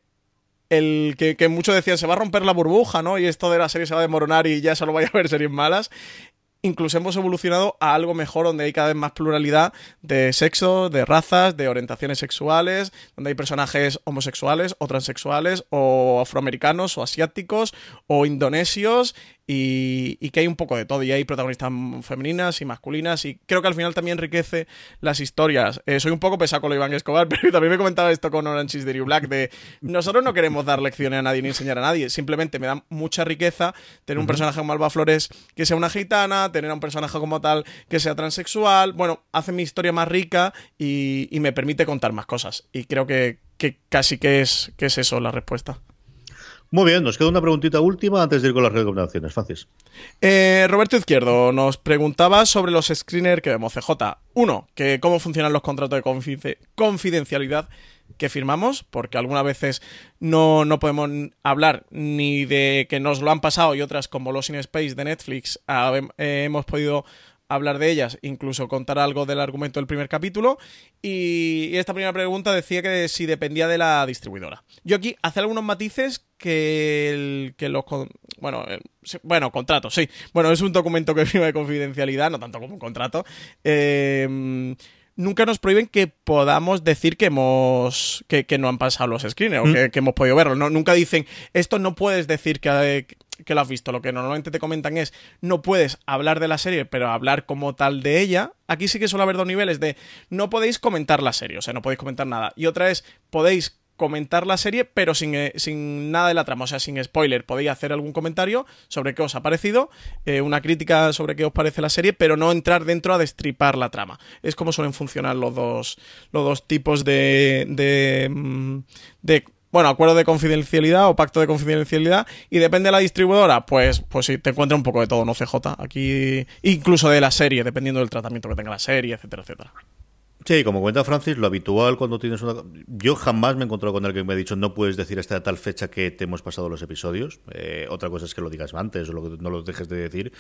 el que, que muchos decían se va a romper la burbuja, ¿no? Y esto de la serie se va a desmoronar y ya solo vaya a haber series malas incluso hemos evolucionado a algo mejor donde hay cada vez más pluralidad de sexo, de razas, de orientaciones sexuales, donde hay personajes homosexuales o transexuales o afroamericanos o asiáticos o indonesios y, que hay un poco de todo. Y hay protagonistas femeninas y masculinas. Y creo que al final también enriquece las historias. Eh, soy un poco pesado con lo Iván Escobar, pero también me comentaba esto con Orange is the New Black: de nosotros no queremos dar lecciones a nadie ni enseñar a nadie. Simplemente me da mucha riqueza tener un personaje como Alba Flores que sea una gitana, tener a un personaje como tal que sea transexual. Bueno, hace mi historia más rica y, me permite contar más cosas. Y creo que, casi que es, que es eso la respuesta. Muy bien, nos queda una preguntita última antes de ir con las recomendaciones, Francis. Eh, Roberto Izquierdo nos preguntaba sobre los screeners que vemos CJ. Uno, que cómo funcionan los contratos de confidencialidad que firmamos, porque algunas veces no, no, podemos hablar ni de que nos lo han pasado y otras como Los in Space de Netflix eh, hemos podido hablar de ellas, incluso contar algo del argumento del primer capítulo. Y, esta primera pregunta decía que si dependía de la distribuidora. Yo aquí hace algunos matices que, el, que los... Bueno, bueno, contratos, sí. Bueno, es un documento que firma de confidencialidad, no tanto como un contrato. Eh, nunca nos prohíben que podamos decir que hemos que, no han pasado los screeners o mm. que, hemos podido verlo. No, nunca dicen, esto no puedes decir que, que lo has visto. Lo que normalmente te comentan es, no puedes hablar de la serie, pero hablar como tal de ella. Aquí sí que suele haber dos niveles de, no podéis comentar la serie, o sea, no podéis comentar nada. Y otra es, podéis comentar la serie, pero sin, eh, sin, nada de la trama, o sea, sin spoiler. Podéis hacer algún comentario sobre qué os ha parecido, eh, una crítica sobre qué os parece la serie, pero no entrar dentro a destripar la trama. Es como suelen funcionar los dos, los dos tipos de, de, mm, de bueno, acuerdo de confidencialidad o pacto de confidencialidad y depende de la distribuidora, pues pues sí, te encuentra un poco de todo, no CJ. Aquí incluso de la serie, dependiendo del tratamiento que tenga la serie, etcétera, etcétera. Sí, como cuenta Francis, lo habitual cuando tienes una... Yo jamás me he encontrado con alguien que me ha dicho no puedes decir hasta tal fecha que te hemos pasado los episodios. Eh, otra cosa es que lo digas antes o lo no lo dejes de decir.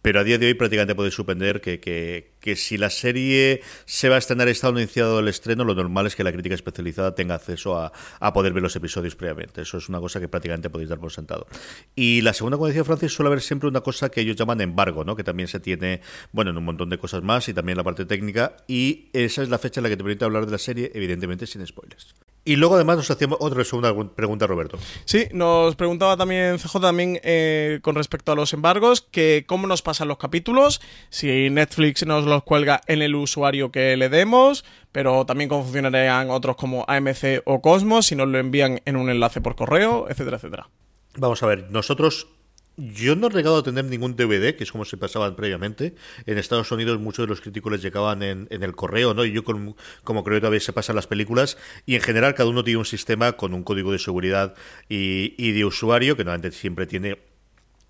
Pero a día de hoy prácticamente podéis suspender que, que, que si la serie se va a estrenar está anunciado el estreno, lo normal es que la crítica especializada tenga acceso a, a, poder ver los episodios previamente. Eso es una cosa que prácticamente podéis dar por sentado. Y la segunda, como decía Francis, suele haber siempre una cosa que ellos llaman embargo, ¿no? que también se tiene bueno, en un montón de cosas más y también la parte técnica. Y esa es la fecha en la que te permite hablar de la serie, evidentemente sin spoilers. Y luego además nos hacíamos otra segunda pregunta, Roberto. Sí, nos preguntaba también CJ también eh, con respecto a los embargos, que cómo nos pasan los capítulos, si Netflix nos los cuelga en el usuario que le demos, pero también cómo funcionarían otros como AMC o Cosmos, si nos lo envían en un enlace por correo, etcétera, etcétera. Vamos a ver, nosotros yo no he llegado a tener ningún DVD, que es como se pasaban previamente. En Estados Unidos muchos de los críticos les llegaban en, el correo, ¿no? Y yo como creo que todavía se pasan las películas. Y en general cada uno tiene un sistema con un código de seguridad y, y de usuario, que normalmente siempre tiene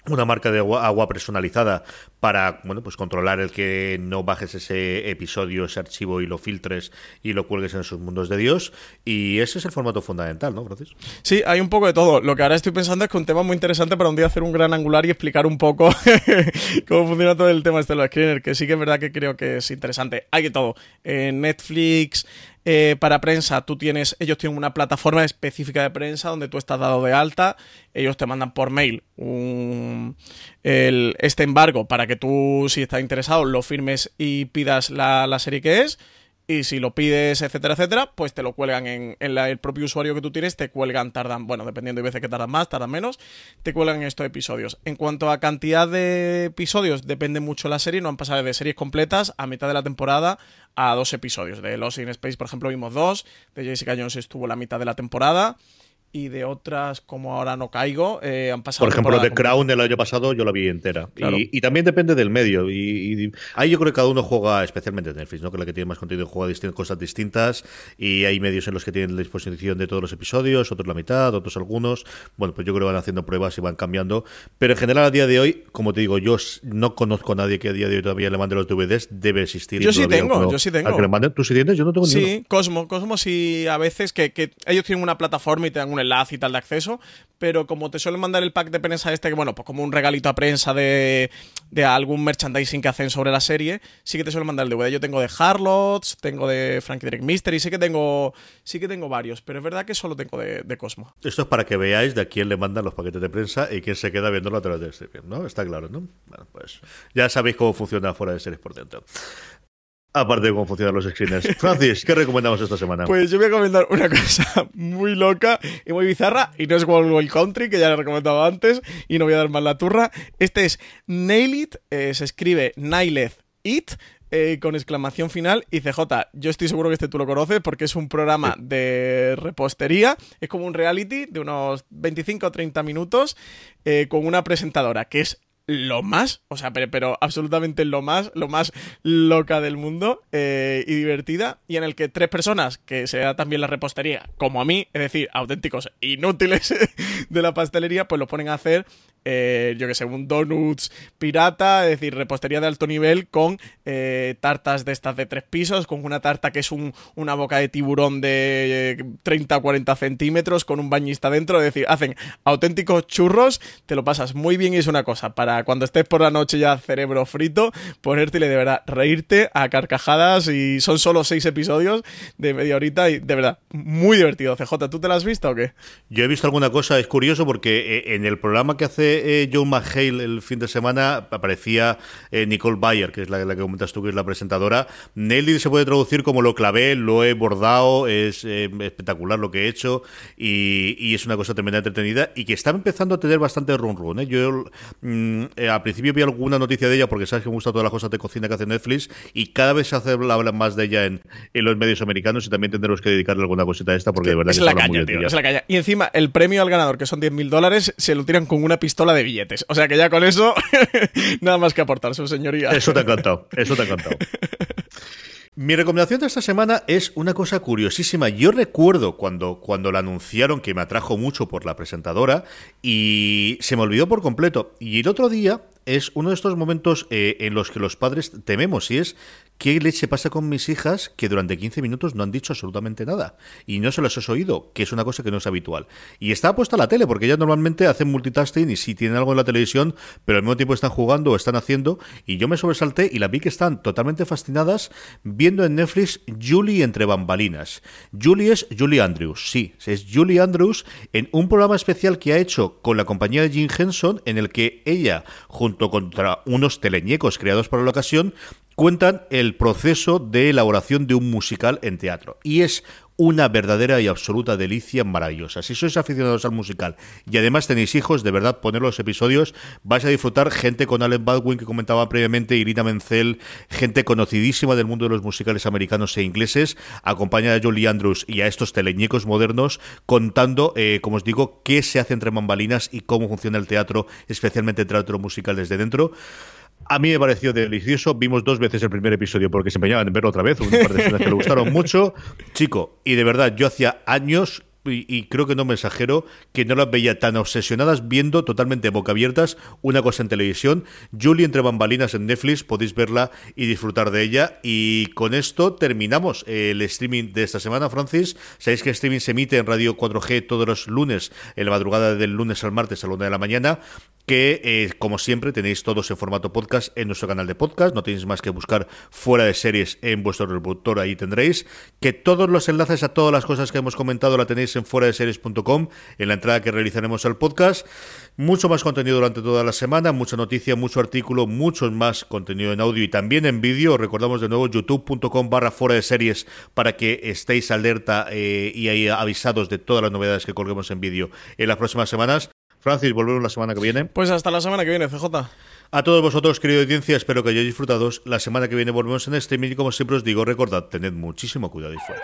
una marca de agua, personalizada para bueno pues controlar el que no bajes ese episodio, ese archivo y lo filtres y lo cuelgues en sus mundos de Dios. Y ese es el formato fundamental, ¿no, Francis? Sí, hay un poco de todo. Lo que ahora estoy pensando es que un tema muy interesante para un día hacer un gran angular y explicar un poco cómo funciona todo el tema este de los screeners, que sí que es verdad que creo que es interesante. Hay que todo. En Netflix, eh, para prensa, tú tienes, ellos tienen una plataforma específica de prensa donde tú estás dado de alta, ellos te mandan por mail este embargo para que tú, si estás interesado, lo firmes y pidas la, la serie que es y si lo pides, etcétera, etcétera, pues te lo cuelgan en, el propio usuario que tú tienes, te cuelgan, tardan, bueno, dependiendo de veces que tardan más, tardan menos, te cuelgan estos episodios. En cuanto a cantidad de episodios, depende mucho la serie, no han pasado de series completas a mitad de la temporada a dos episodios. De Lost in Space, por ejemplo, vimos dos, de Jessica Jones estuvo la mitad de la temporada. Y de otras como ahora no caigo eh, han pasado. Por ejemplo, The Crown el año pasado yo la vi entera. Y, también depende del medio. Y, ahí yo creo que cada uno juega, especialmente Netflix, ¿no? que la que tiene más contenido juega cosas distintas y hay medios en los que tienen la disposición de todos los episodios, otros la mitad, otros algunos. Bueno, pues yo creo que van haciendo pruebas y van cambiando. Pero en general a día de hoy, como te digo, yo no conozco a nadie que a día de hoy todavía le mande los DVDs. Debe existir. Yo sí tengo, yo sí tengo. ¿Tú sí tienes? Yo no tengo ni Sí, Cosmo. Cosmo sí a veces que, que ellos tienen una plataforma y te dan un enlace y tal de acceso, pero como te suelen mandar el pack de prensa este, que bueno, pues como un regalito a prensa de, de algún merchandising que hacen sobre la serie, sí que te suelen mandar el DVD. Yo tengo de Harlots, tengo de Frankie Drake Mystery, sí que tengo, sí que tengo varios, pero es verdad que solo tengo de, Cosmo. Esto es para que veáis de a quién le mandan los paquetes de prensa y quién se queda viéndolo a través de streaming, ¿no? Está claro, ¿no? Bueno, pues ya sabéis cómo funciona fuera de series por dentro. Aparte de cómo funcionan los screeners. Francis, ¿qué recomendamos esta semana? Pues yo voy a comentar una cosa muy loca y muy bizarra, y no es World Country, que ya lo he recomendado antes, y no voy a dar más la turra. Este es Nail It, eh, se escribe Naileth It, eh, con exclamación final y CJ. Yo estoy seguro que este tú lo conoces porque es un programa de repostería, es como un reality de unos 25 o 30 minutos eh, con una presentadora que es lo más, o sea, pero, absolutamente lo más, lo más loca del mundo eh, y divertida, y en el que tres personas, que sea también la repostería, como a mí, es decir, auténticos inútiles de la pastelería, pues lo ponen a hacer eh, yo que sé, un donuts pirata, es decir, repostería de alto nivel con eh, tartas de estas de tres pisos, con una tarta que es un, una boca de tiburón de 30 o 40 centímetros con un bañista dentro, es decir, hacen auténticos churros, te lo pasas muy bien y es una cosa, para cuando estés por la noche ya cerebro frito, ponerte y de verdad reírte a carcajadas y son solo seis episodios de media horita y de verdad, muy divertido. CJ, ¿tú te lo has visto o qué? Yo he visto alguna cosa, es curioso porque eh, en el programa que hace eh, Joe McHale el fin de semana aparecía eh, Nicole Bayer, que es la, que comentas tú, que es la presentadora. Nelly se puede traducir como lo clavé, lo he bordado, es espectacular lo que he hecho y, es una cosa tremendamente entretenida y que está empezando a tener bastante run run. Yo mm, al principio vi alguna noticia de ella porque sabes que me gusta todas las cosas de cocina que hace Netflix y cada vez se hace hablan más de ella en, los medios americanos y también tendremos que dedicarle alguna cosita a esta porque de verdad es, la caña, es la caña. Y encima el premio al ganador, que son 10.000 dólares, se lo tiran con una pistola de billetes. O sea que ya con eso, nada más que aportar, su señoría. Eso te ha encantado, eso te ha encantado. Mi recomendación de esta semana es una cosa curiosísima. Yo recuerdo cuando, cuando la anunciaron que me atrajo mucho por la presentadora y se me olvidó por completo. Y el otro día es uno de estos momentos eh, en los que los padres tememos y es ¿Qué leche pasa con mis hijas que durante 15 minutos no han dicho absolutamente nada? Y no se las has oído, que es una cosa que no es habitual. Y está puesta la tele, porque ellas normalmente hacen multitasking y si tienen algo en la televisión, pero al mismo tiempo están jugando o están haciendo. Y yo me sobresalté y la vi que están totalmente fascinadas viendo en Netflix Julie entre bambalinas. Julie es Julie Andrews, sí, es Julie Andrews en un programa especial que ha hecho con la compañía de Jim Henson, en el que ella, junto contra unos teleñecos creados para la ocasión, cuentan el proceso de elaboración de un musical en teatro. Y es una verdadera y absoluta delicia maravillosa. Si sois aficionados al musical y además tenéis hijos, de verdad, poner los episodios, vais a disfrutar gente con Alec Baldwin que comentaba previamente, Irina Menzel, gente conocidísima del mundo de los musicales americanos e ingleses, acompañada de Julie Andrews y a estos teleñecos modernos contando, eh, como os digo, qué se hace entre bambalinas y cómo funciona el teatro, especialmente el teatro musical desde dentro. A mí me pareció delicioso. Vimos dos veces el primer episodio porque se empeñaban en verlo otra vez. Un par de escenas que le gustaron mucho. Chico, y de verdad, yo hacía años y, creo que no me exagero, que no las veía tan obsesionadas viendo totalmente boca abiertas una cosa en televisión. Julie entre bambalinas en Netflix, podéis verla y disfrutar de ella. Y con esto terminamos el streaming de esta semana, Francis. Sabéis que el streaming se emite en Radio 4G todos los lunes, en la madrugada del lunes al martes a la una de la mañana que eh, como siempre tenéis todos en formato podcast en nuestro canal de podcast, no tenéis más que buscar fuera de series en vuestro reproductor, ahí tendréis, que todos los enlaces a todas las cosas que hemos comentado la tenéis en fuera de series.com, en la entrada que realizaremos al podcast. Mucho más contenido durante toda la semana, mucha noticia, mucho artículo, mucho más contenido en audio y también en vídeo. Recordamos de nuevo youtube.com barra fuera de series para que estéis alerta eh, y ahí avisados de todas las novedades que colguemos en vídeo en las próximas semanas. Francis, volvemos la semana que viene. Pues hasta la semana que viene, CJ. A todos vosotros, querida audiencia, espero que hayáis disfrutado. La semana que viene volvemos en streaming y como siempre os digo, recordad, tened muchísimo cuidado y fuera.